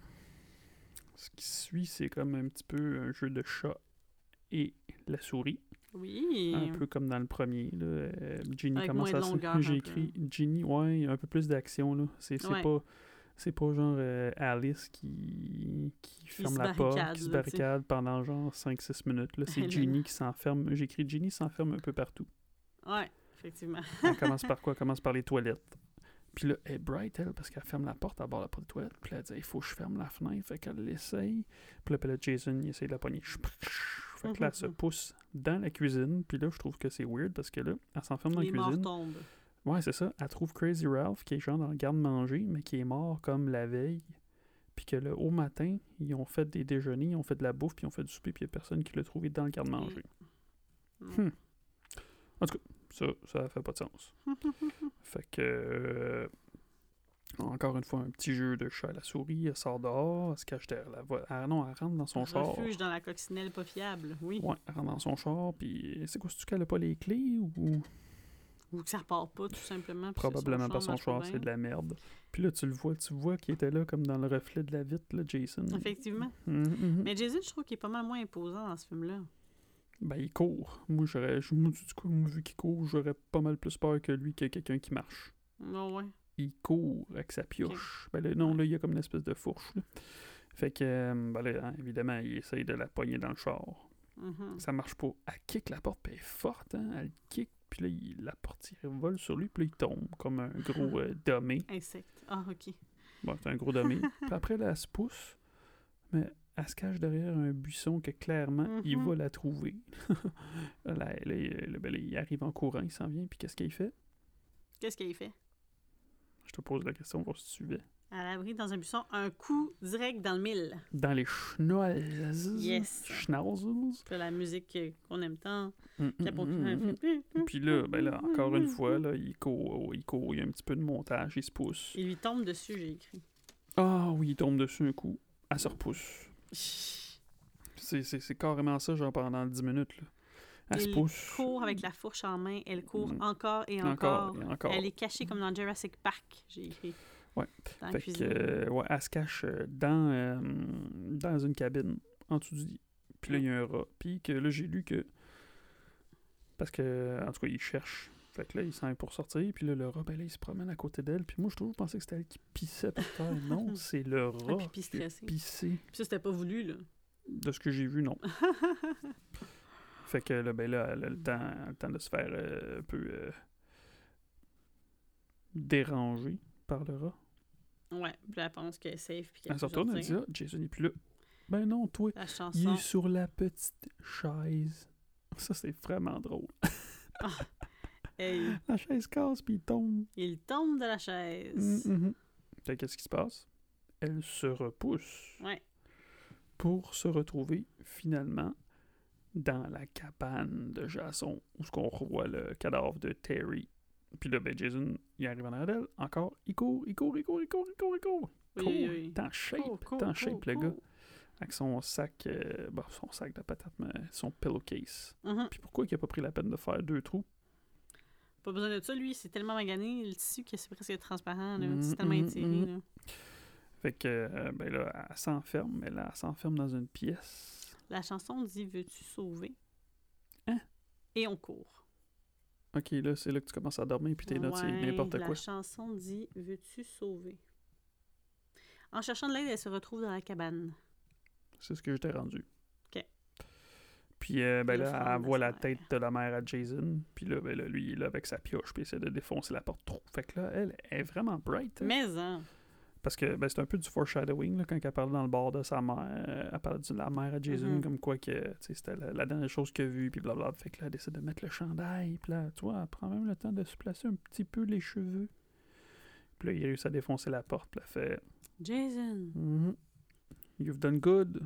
ce qui suit, c'est comme un petit peu un jeu de chat et la souris. Oui. Un peu comme dans le premier. Là. Euh, Ginny Avec commence à se- J'ai écrit Ginny, ouais, il y a un peu plus d'action. là. C'est Ouais. pas. C'est pas genre euh, Alice qui, qui ferme la porte, qui se là, barricade pendant genre 5-6 minutes. Là. C'est Ginny qui s'enferme. J'ai écrit Ginny s'enferme un peu partout. Ouais, effectivement. Elle commence par quoi? Elle commence par les toilettes. Puis là, elle est bright, elle, parce qu'elle ferme la porte à bord de la porte des toilettes. Puis là, elle dit il faut que je ferme la fenêtre. Fait qu'elle l'essaye. Puis là, Jason, il essaye de la pogner. Fait que là, elle se Mhm. pousse dans la cuisine. Puis là, je trouve que c'est weird parce que là, elle s'enferme dans la Les cuisine. tombent. Ouais, c'est ça. Elle trouve Crazy Ralph qui est genre dans le garde-manger, mais qui est mort comme la veille. Puis que là, au matin, ils ont fait des déjeuners, ils ont fait de la bouffe, puis ils ont fait du souper, puis il n'y a personne qui l'a trouvé dans le garde-manger. Mm. Hmm. En tout cas, ça, ça fait pas de sens. fait que. euh, encore une fois, un petit jeu de chat à la souris. Elle sort dehors, elle se cache derrière la voie. Ah non, elle rentre dans son char. Refuge dans la coccinelle pas fiable, oui. Ouais, elle rentre dans son char, puis c'est quoi, c'est-tu qu'elle a pas les clés ou? Ou que ça repart pas, tout simplement. Probablement pas son char, c'est de la merde. Puis là, tu le vois, tu vois qu'il était là comme dans le reflet de la vitre, là, Jason. Effectivement. Mhm, mhm. Mais Jason, je trouve qu'il est pas mal moins imposant dans ce film-là. Ben, il court. Moi, j'aurais. du coup, vu qu'il court, j'aurais pas mal plus peur que lui que quelqu'un qui marche. Non, ouais. Il court avec sa pioche. Ben là, non, là, il y a comme une espèce de fourche, là. Fait que, euh, ben là, hein, évidemment, il essaye de la pogner dans le char. Mhm. Ça marche pas. Elle kick la porte, puis elle est forte, hein. Elle kick, puis là, il- la porte, il vole sur lui, puis là, il tombe comme un gros euh, domé. Insecte. Ah, ok. Bon, c'est un gros domé. puis après, là, elle se pousse, mais elle se cache derrière un buisson que clairement, il Mhm. va la trouver. là, là, il- là, ben là, il arrive en courant, il s'en vient, puis qu'est-ce qu'il fait? Qu'est-ce qu'il fait? Je te pose la question, voir si tu suivais. À l'abri dans un buisson, un coup direct dans le mille. Dans les schnauze. Yes. Schnauzels. La musique qu'on aime tant. Mm, mm, mm. Puis là, ben là, encore une fois, là, il court, il court, il y a un petit peu de montage, il se pousse. Il lui tombe dessus, j'ai écrit. Ah oui, il tombe dessus un coup, elle se repousse. C'est, carrément ça, genre pendant 10 minutes. Là. Elle se pousse. court avec la fourche en main, elle court Mm. encore et Encore encore. et encore. Elle est cachée comme dans Jurassic Park, j'ai écrit. Ouais. Dans Fait que, euh, ouais, elle se cache euh, dans, euh, dans une cabine, en dessous du lit. Puis là, il y a un rat. Puis que là, j'ai lu que. Parce que, en tout cas, il cherche. Fait que là, il s'en va pour sortir. Puis là, le rat, ben là, il se promène à côté d'elle. Puis moi, je toujours pensé que c'était elle qui pissait par terre. Non, c'est le rat qui pissé. Puis ça, c'était pas voulu, là. De ce que j'ai vu, non. fait que là, ben là, elle a le temps, elle a le temps de se faire euh, un peu euh, déranger par le rat. Ouais, puis elle pense qu'elle est safe. Puis qu'elle Elle se retourne, elle dit sortir. Ah, Jason n'est plus là. Ben non, toi, il est sur la petite chaise. Ça, c'est vraiment drôle. Hey, La chaise casse, puis il tombe. il tombe de la chaise. Mm, que qu'est-ce qui se passe? Elle se repousse Ouais. pour se retrouver finalement dans la cabane de Jason, où ce qu'on revoit le cadavre de Terry. Puis là, ben, Jason, il arrive en arrière d'elle. Encore, il court, il court, il court, il court, il court, il court. Oui, Court. oui, oui. T'es en shape, t'es en cours, shape, le gars. Avec son sac, euh, bon, son sac de patates, mais son pillowcase. Mhm. Puis pourquoi il a pas pris la peine de faire deux trous? Pas besoin de ça, lui, c'est tellement magané, le tissu que c'est presque transparent, là. Mhm, c'est tellement mhm, étiré, mhm. là. Fait que, euh, ben là, elle s'enferme, mais là, elle s'enferme dans une pièce. La chanson dit Veux-tu sauver? Hein? Et on court. Ok, là, c'est là que tu commences à dormir, puis t'es là, c'est Ouais, n'importe la quoi. chanson dit Veux-tu sauver En cherchant de l'aide, elle se retrouve dans la cabane. C'est ce que je t'ai rendu. Puis euh, ben là, elle voit la tête de la mère à Jason. Puis là, ben là, lui, il est là avec sa pioche, puis il essaie de défoncer la porte trop. Fait que là, elle est vraiment bright. hein. Mais, hein. Parce que ben, c'est un peu du foreshadowing là, quand elle parle dans le bar de sa mère. euh, elle parle de la mère à Jason, Mhm. comme quoi que c'était la, la dernière chose qu'elle a vue, puis blablabla. Fait que là, elle décide de mettre le chandail. Puis là, tu vois, elle prend même le temps de se placer un petit peu les cheveux. Puis là, il réussit à défoncer la porte. Puis elle fait Jason. Mhm. You've done good.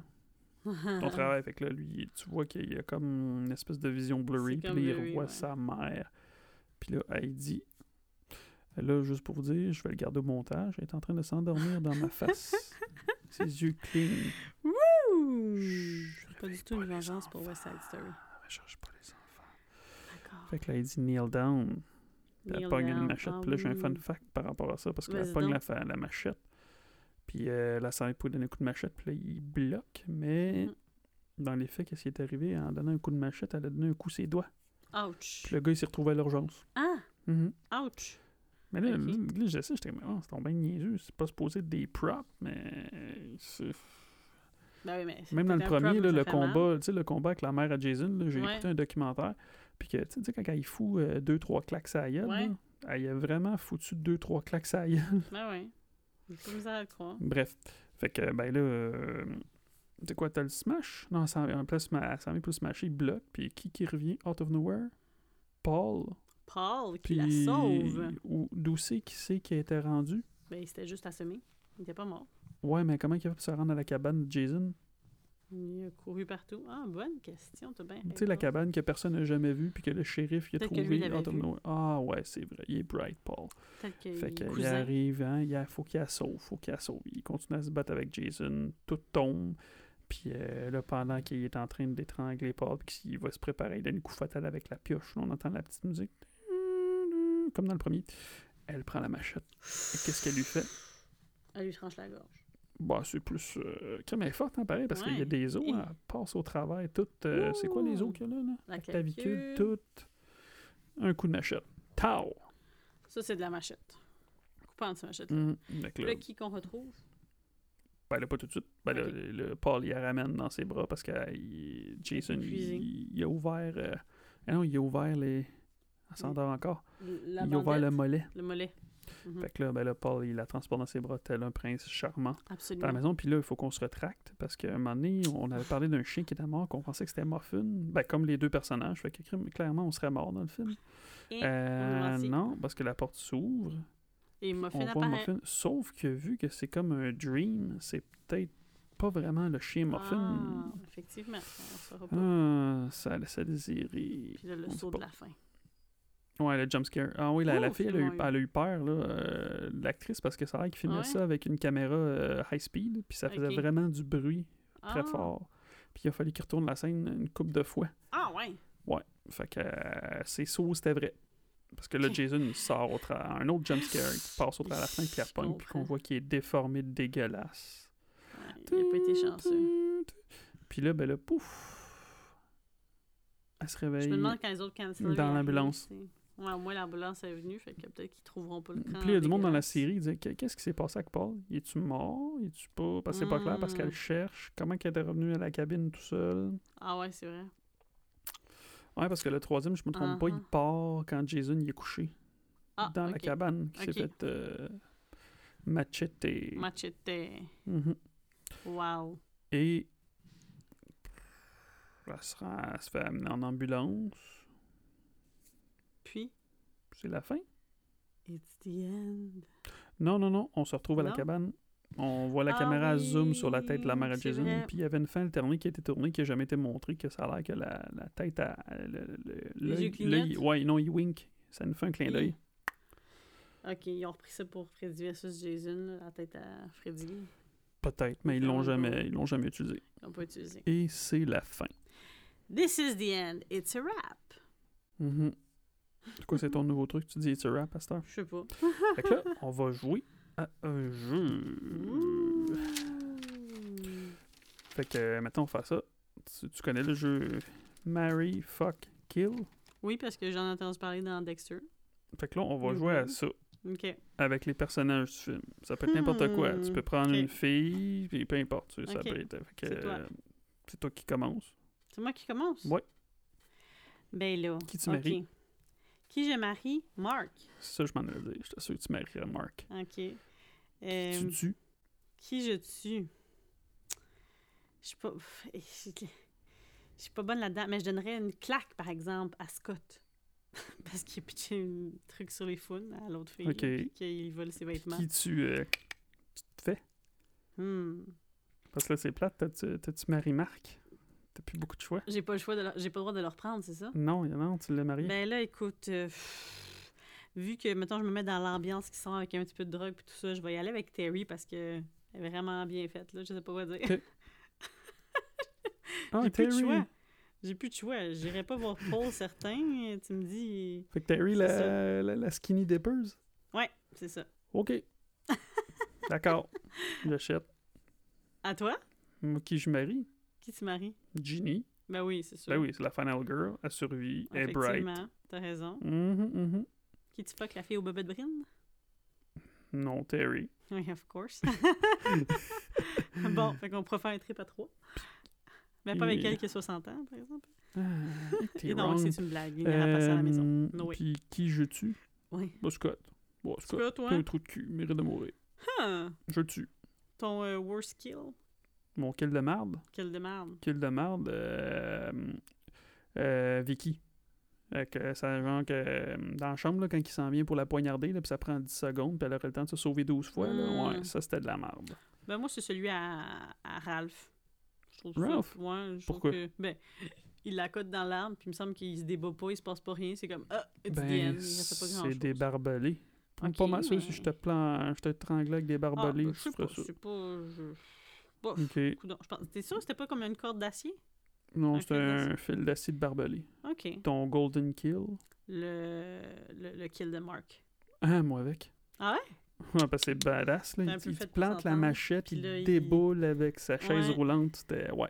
Ton travail. Fait que là, lui, tu vois qu'il y a comme une espèce de vision blurry. Puis il revoit ouais. sa mère. Puis là, elle dit Là, juste pour vous dire, je vais le garder au montage. Elle est en train de s'endormir dans ma face. Ses yeux clean. Ouh! Chut, Pas du tout pas une vengeance pour enfants. West Side Story. Ne cherche pas les enfants. D'accord. Fait que là, il dit kneel down. Puis elle pogne une machette. Ah Puis là, j'ai un fun fact par rapport à ça. Parce qu'elle pogne la, la machette. Puis euh, la serre pour lui donner un coup de machette. Puis là, il bloque. Mais Mhm. dans les faits, qu'est-ce qui est arrivé? En donnant un coup de machette, elle a donné un coup ses doigts. Ouch. Puis le gars, il s'est retrouvé à l'urgence. Ah! Mhm. Ouch! Mais là, Ok. là, je sais, j'étais oh, c'est bien niaiseux. C'est pas supposé être des props, mais. c'est- Ben oui, mais Même dans le premier, là, le combat, tu sais, le combat avec la mère à Jason, j'ai Ouais. écouté un documentaire. Puis que, tu sais, quand il fout euh, deux, trois claques à la gueule, Ouais. là, elle, il a vraiment foutu deux, trois claques à la gueule. Ben oui. Misère à. Bref. Fait que, ben là. euh, c'est quoi, t'as le smash? Non, ça en vient pour le smasher, il bloque. Puis qui qui revient? Out of nowhere? Paul? Paul qui Puis. la sauve. Ou d'où c'est qui c'est qui a été rendu? Ben, il s'était juste assommé. Il était pas mort. Ouais, mais comment il a fait pour se rendre à la cabane de Jason? Il a couru partout. Ah, bonne question, t'as bien Tu sais, la cabane que personne n'a jamais vue, puis que le shérif il a que trouvé. Ah ouais, c'est vrai, il est bright, Paul. Qu'il Fait qu'il arrive, hein, il faut qu'il la sauve, faut qu'il la sauve. Il continue à se battre avec Jason, tout tombe. Puis euh, là, pendant qu'il est en train d'étrangler Paul, puis qu'il va se préparer, il donne un coup fatal avec la pioche. Là, on entend la petite musique, comme dans le premier. Elle prend la machette. Et qu'est-ce qu'elle lui fait? Elle lui tranche la gorge. Bah, c'est plus. Euh, crème elle est forte, hein, pareil, parce qu'il y a des os, elle passe au travers, tout. euh, c'est quoi les os qu'il y a là? là? La La clavicule, clavicule. tout. Un coup de machette. Tao! Ça, c'est de la machette. Coupant de sa machette. là. Hum, fait que là, Là, qui qu'on retrouve? ben là, pas tout de suite. Ben là, Ok. le, le Paul, il la ramène dans ses bras parce que il- Jason, il, il a ouvert. euh, ah non, il a ouvert les. Elle s'endort encore. La il a ouvert le mollet. le mollet. Mhm. Fait que là, ben là, Paul, il la transporte dans ses bras tel un prince charmant. dans la Absolument. maison. Puis là, il faut qu'on se retracte parce qu'à un moment donné, on avait parlé d'un chien qui était mort, qu'on pensait que c'était Muffin. Ben, comme les deux personnages. Fait que crime, clairement, on serait mort dans le film. Et, Euh, on non, parce que la porte s'ouvre. Et On Muffin voit apparaît. Muffin. Sauf que vu que c'est comme un dream, c'est peut-être pas vraiment le chien Muffin. Ah, effectivement, on saura pas. Ah, ça laisse à désirer. Puis là, le on saut de la fin. Ouais, le jumpscare. Ah oui, la, la fille, elle a, eu, elle a eu peur, là, euh, l'actrice, parce que c'est vrai qu'il filmait Ouais. ça avec une caméra euh, high speed, puis ça faisait vraiment du bruit très Ah. fort. Puis il a fallu qu'il retourne la scène une coupe de fois. Ah, ouais. Fait que euh, ses sauts, c'était vrai. Parce que là. Jason, il sort au un autre jumpscare qui passe au travers de la fenêtre, puis il Je repogne, puis qu'on voit qu'il est déformé, dégueulasse. Ouais, il n'a pas été chanceux. Puis là, ben là, pouf! Elle se Je réveille. me demande quand les autres dans l'ambulance. Ouais, au moins l'ambulance est venue, fait que peut-être qu'ils trouveront pas le camp. Puis il y a du monde dans la série, disait Qu'est- Qu'est-ce qui s'est passé avec Paul Il est-tu mort? Il est-tu pas? Parce que c'est pas clair, parce qu'elle cherche. Comment qu'elle était revenue à la cabine tout seul Ah ouais, c'est vrai. Ouais, parce que le troisième, je me trompe pas, il Uh-huh. part quand Jason il est couché. Ah, dans la cabane, qui Ok. s'est fait euh, machette. Machete. Mhm. Wow. Et elle se, rend- elle se fait amener en ambulance. C'est la fin? it's the end. Non, non, non. On se retrouve à la cabane. On voit la Ah caméra zoom sur la tête de la mère Jason. Puis il y avait une fin alternée qui a été tournée qui n'a jamais été montrée, que ça a l'air que la, la tête a. le- le- Les l'œil- Ouais, non, il wink. Ça nous fait un clin d'œil. Ok, ils ont repris ça pour Freddy versus Jason, la tête à Freddy. Peut-être, mais ils l'ont jamais, ils l'ont jamais utilisé. Ils n'ont pas utilisé. Et c'est la fin. This is the end. It's a wrap. Mhm. C'est quoi, c'est ton nouveau truc? Tu dis it's a rap, Pasteur? Je sais pas. Fait que là, on va jouer à un jeu. Fait que euh, maintenant, on fait ça. Tu, tu connais le jeu Marry, Fuck, Kill? Oui, parce que j'en ai entendu parler dans Dexter. Fait que là, on va Mhm. jouer à ça Ok. avec les personnages du film. Ça peut être n'importe quoi. Tu peux prendre une fille, puis peu importe. tu sais, Ça peut être. C'est toi. euh, toi qui commence. C'est moi qui commence? Ouais. Ben là. Qui tu maries? Qui je marie? Mark. C'est ça, je m'en allais dire. Je t'assure que tu marierais Mark. OK. Euh, Tu tues? Qui je tue? Je suis pas... pff, Je suis pas bonne là-dedans, mais je donnerais une claque, par exemple, à Scott. Parce qu'il a pitché un truc sur les founes à l'autre fille. Ok. Puis qu'il vole ses vêtements. Qui tu, euh, tu te fais? Hmm. Parce que là, c'est plate. T'as-tu marié Marc? T'as plus beaucoup de choix? J'ai pas le choix de leur- j'ai pas le droit de le reprendre, c'est ça? Non, y a- non, tu l'as marié. Ben là, écoute, euh, pff, vu que, mettons, je me mets dans l'ambiance qui sent avec un petit peu de drogue puis tout ça, je vais y aller avec Terry parce que elle est vraiment bien faite, là. Je sais pas quoi dire. Ah, J'ai plus de Terry! choix. J'ai plus de choix. J'irai pas voir Paul, certain. Tu me dis... Fait que Terry, la, la, la skinny dippers? Ouais, c'est ça. OK. D'accord. J'achète. À toi? Moi, qui je marie? Qui tu maries? Ginny. Ben oui, c'est sûr. Ben oui, c'est la final girl. Elle survit. Elle est bright. Effectivement, t'as raison. Mhm, mhm. Qui tu fuck la fille au bobette brine? Non, Terry. Oui, of course. bon, fait qu'on pourra faire un trip à trois. Mais pas avec elle qui a 60 ans, par exemple. Ah, t'es Et non, wrong. c'est une blague. Il n'ira pas ça à la maison. Euh, No way. Puis qui je tue? Oui. Bah, Scott. Bon, Scott. Scott, toi? T'as un trou de cul, mérite de mourir. Ah, Je le tue. ton euh, worst kill? Mon kill de marde. Quelle de merde. Kill de marde. Euh, euh, Vicky. Ça, genre que, euh, dans la chambre, là, quand il s'en vient pour la poignarder, là, puis ça prend 10 secondes, puis elle aurait le temps de se sauver 12 fois. Là. Mm. Ouais, ça, c'était de la marde. Ben moi, c'est celui à, à Ralph. Je trouve Ralph? Ça, ouais, je Pourquoi? trouve que... Ben, il la cote dans l'arbre, puis il me semble qu'il se débat pas, il se passe pas rien. C'est comme, ah, it's the end. Ben, c'est des barbelés. Ok, pas mal ça, mais- si je te plan, je te tranglais avec des Ah, barbelés, ben, tu je sais pas, ça. c'est pas... Je... Coudonc, je pense... T'es sûr que c'était pas comme une corde d'acier? Non, Un c'est fil un d'acier. d'acide barbelé. OK. Ton golden kill. Le, le, le kill de Mark. Ah, moi avec. Ah Ouais, parce que c'est badass, là. Un Il, plante la machette, puis il il- déboule avec sa chaise Ouais. roulante. C'était, ouais.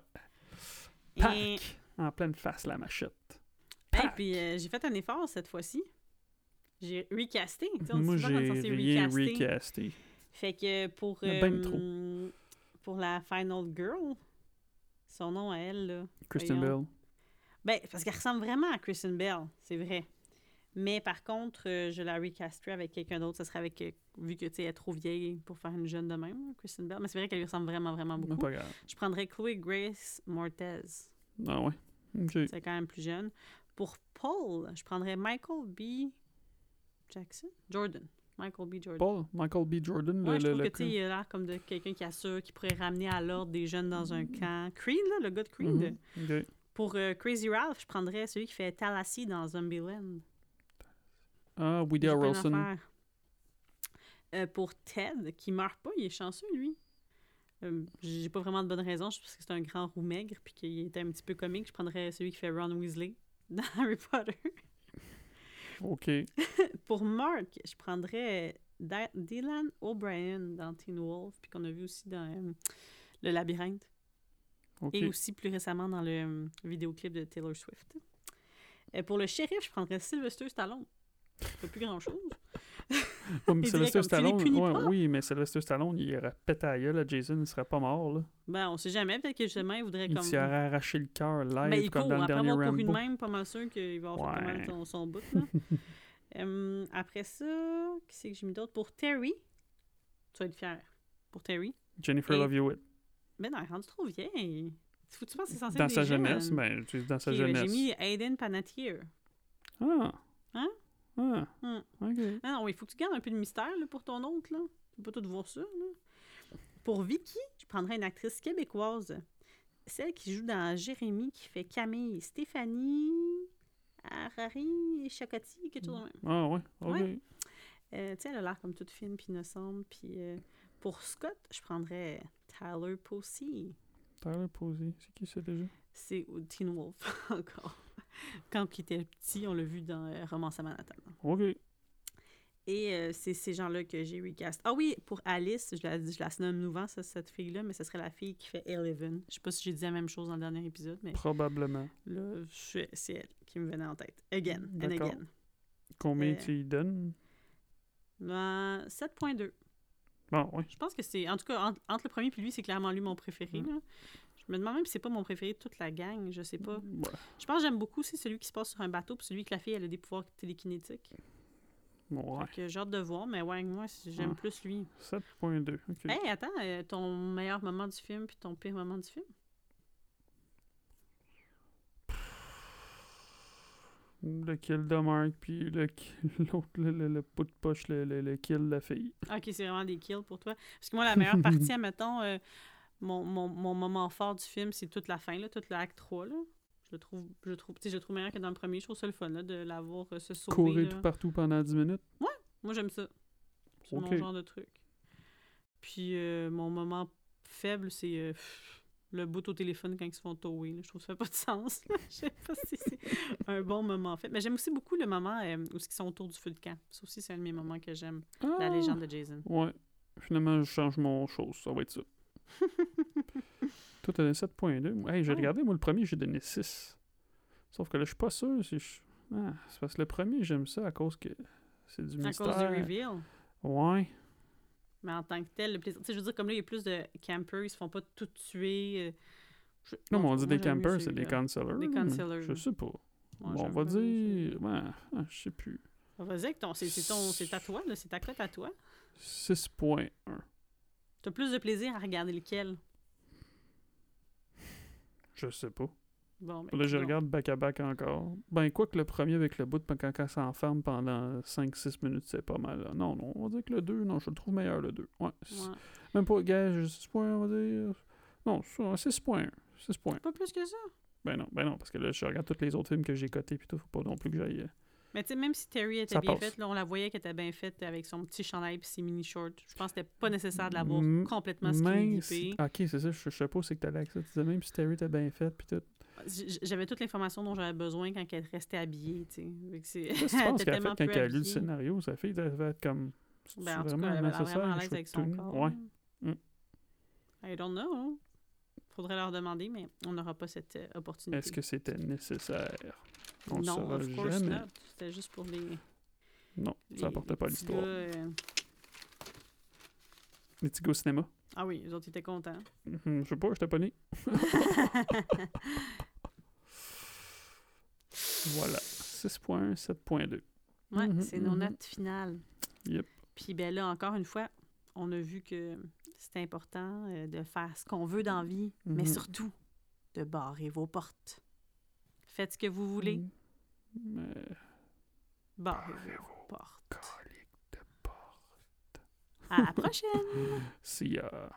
Et, Pac! En pleine face, la machette. hey, Pac! puis euh, j'ai fait un effort cette fois-ci. J'ai recasté. on Moi, j'ai rien recasté. Fait que pour, ben euh, pour la Final Girl, son nom à elle, là. Kristen. Bell. Ben, parce qu'elle ressemble vraiment à Kristen Bell, c'est vrai. Mais par contre, euh, je la recasterais avec quelqu'un d'autre. Ça serait avec, euh, vu que tu sais, elle est trop vieille pour faire une jeune de même, Kristen Bell. Mais c'est vrai qu'elle lui ressemble vraiment, vraiment beaucoup. pas grave. Je prendrais Chloe Grace Mortez. Ah ouais. Ok. C'est quand même plus jeune. Pour Paul, je prendrais Michael B. Jackson? Jordan. Michael B. Jordan. Paul, Michael B. Jordan, le, Ouais, je le, trouve le que tu sais, il a l'air comme de quelqu'un qui assure, qui pourrait ramener à l'ordre des jeunes dans un camp. Creed, là, le gars de Creed. Mhm. Pour euh, Crazy Ralph, je prendrais celui qui fait Tallahassee dans Zombieland. Ah, Woody Harrelson. Euh, pour Ted, qui meurt pas, il est chanceux, lui. Euh, J'ai pas vraiment de bonnes raisons, je pense que c'est un grand roux maigre, puis qu'il était un petit peu comique. Je prendrais celui qui fait Ron Weasley dans Harry Potter. Ok. Pour Mark, je prendrais Dylan O'Brien dans Teen Wolf, puis qu'on a vu aussi dans euh, Le Labyrinthe. Et aussi plus récemment dans le euh, vidéoclip de Taylor Swift. Euh, pour le shérif, je prendrais Sylvester Stallone. Pas plus grand-chose. Ouais, mais il Sylvester Stallone, ouais, oui, mais Sylvester Stallone, il aurait pété à gueule Jason, il serait pas mort, là. Ben, on sait jamais. Peut-être que justement, il voudrait Il comme... s'y aurait arraché le cœur live, Ben, il comme court. dans le Après dernier avoir couru de Rambo. même, pas mal sûr qu'il va avoir fait pas mal Ouais. son, bout. Là. Euh, après ça, qui c'est que j'ai mis d'autre? Pour Terry, tu vas être fier. Pour Terry. Jennifer Et- Love Hewitt. Ben non, elle est rendue trop vieille. Faut tu penses que c'est censé Dans être sa jeunesse, ben, dans sa ben, jeunesse. J'ai mis Aiden Panettiere. Ah. Hein? Ah. Ok. Non, non, il faut que tu gardes un peu de mystère là, pour ton oncle. Là. Tu peux pas tout voir ça. Là. Pour Vicky, je prendrais une actrice québécoise. Celle qui joue dans Jérémy, qui fait Camille. Stéphanie Harari Chakoti, quelque chose de même. Ah ouais, ok. Ouais. Euh, tu sais, elle a l'air comme toute fine puis innocente. Puis euh, pour Scott, je prendrais Tyler Posey. Tyler Posey, c'est qui ça déjà? C'est Teen Wolf encore. Quand il était petit, on l'a vu dans euh, Romance à Manhattan. Ok. Et euh, c'est ces gens-là que j'ai recast. Ah oui, pour Alice, je la, je la nomme souvent, ça, cette fille-là, mais ce serait la fille qui fait Eleven. Je sais pas si j'ai dit la même chose dans le dernier épisode, mais Probablement. là, c'est elle qui me venait en tête. Again, and again. Combien Euh, tu y donnes? Ben, 7.2. Bon, oui. Je pense que c'est... En tout cas, entre, entre le premier et lui, c'est clairement lui mon préféré. Mm. là. Je me demande même si c'est pas mon préféré de toute la gang, je sais pas. Ouais. Je pense que j'aime beaucoup aussi celui qui se passe sur un bateau, puis celui que la fille elle a des pouvoirs télékinétiques. Ouais. Fait que j'ai hâte de voir, mais ouais, moi j'aime Ouais. plus lui. 7.2. OK. Hey, attends, euh, ton meilleur moment du film puis ton pire moment du film? Le kill de Mark, puis le l'autre, le, le, le bout de poche, le, le, le kill de la fille. Ok, c'est vraiment des kills pour toi. Parce que moi, la meilleure partie, admettons, euh, mon, mon, mon moment fort du film, c'est toute la fin, là, toute l'acte 3. Là. Je le trouve, je trouve, je trouve meilleur que dans le premier. Je trouve ça le fun là, de l'avoir euh, se sauver. Courir là. tout partout pendant 10 minutes. Moi, j'aime ça. C'est Ok. mon genre de truc. Puis euh, mon moment faible, c'est euh, le bout au téléphone quand ils se font tower. Je trouve que ça fait pas de sens. Je sais pas si c'est un bon moment fait. Mais j'aime aussi beaucoup le moment euh, où ils sont autour du feu de camp. Ça aussi, c'est un de mes moments que j'aime. La Ah! légende de Jason. Ouais. Finalement, je change mon chose. Ça va être ça. Toi, t'as donné 7.2. Hey, j'ai Oh. regardé, moi, le premier, j'ai donné 6. Sauf que là, je suis pas sûr si je... Ah, c'est parce que le premier, j'aime ça à cause que c'est du À mystère. cause du reveal. Ouais. Mais en tant que tel, le plaisir. Tu sais, je veux dire, comme là, il y a plus de campers, ils se font pas tout tuer. euh, je- Non, mais on dit des campers, c'est des celui-là. cancellers. Des. Je sais pas. Bon, on va dire... Ouais, ah, je sais plus. Vas-y, c'est c'est ton- c'est à toi, là, c'est ta cote à toi. 6.1. T'as plus de plaisir à regarder lequel? Je sais pas. Bon, ben, Là, je regarde back-à-back encore. Ben, quoi que le premier avec le bout, quand, quand ça s'enferme pendant 5-6 minutes, c'est pas mal. là. Non, non, on va dire que le 2, non, je le trouve meilleur, le 2. Ouais. Même pas, gage, 6 points, on va dire. Non, ça, 6 points. 6 points. Pas plus que ça? Ben non, ben non, parce que là, je regarde tous les autres films que j'ai cotés, puis tout, faut pas non plus que j'aille. Mais tu sais, même si Terry était Ça bien faite, là, on la voyait qu'elle était bien faite avec son petit chandail et ses mini shorts. Je pense que c'était pas nécessaire de l'avoir M- complètement skinny si-. Ok, c'est ça, je, je sais pas où c'est que t'allais avec ça. Tu disais même si Terry était bien fait, puis tout. J'avais toute l'information dont j'avais besoin quand elle restait habillée, tu sais. Penses était qu'elle a fait tellement quand elle a lu le scénario? Sa fille devait être comme. Ben, en tout cas, vraiment elle avait vraiment à je l'aise avec son corps. Ouais. là. Mm. I don't know. Faudrait leur demander, mais on n'aura pas cette euh, opportunité. Est-ce que c'était nécessaire? On non, saura of course jamais. not. C'était juste pour les. Non, les- ça apportait pas l'histoire. euh, Les petits gars au cinéma. Ah oui, les autres étaient contents. Mhm, je sais pas, j'étais pas né. Voilà. 6.1, 7.2. Ouais, Mhm, c'est nos mhm. notes finales. Yep. Puis ben là, encore une fois, on a vu que c'est important euh, de faire ce qu'on veut dans la vie, mais Mhm. surtout de barrer vos portes. Faites ce que vous voulez, Mais. barrez Barrez vos portes. Calique de porc. À la prochaine! See ya.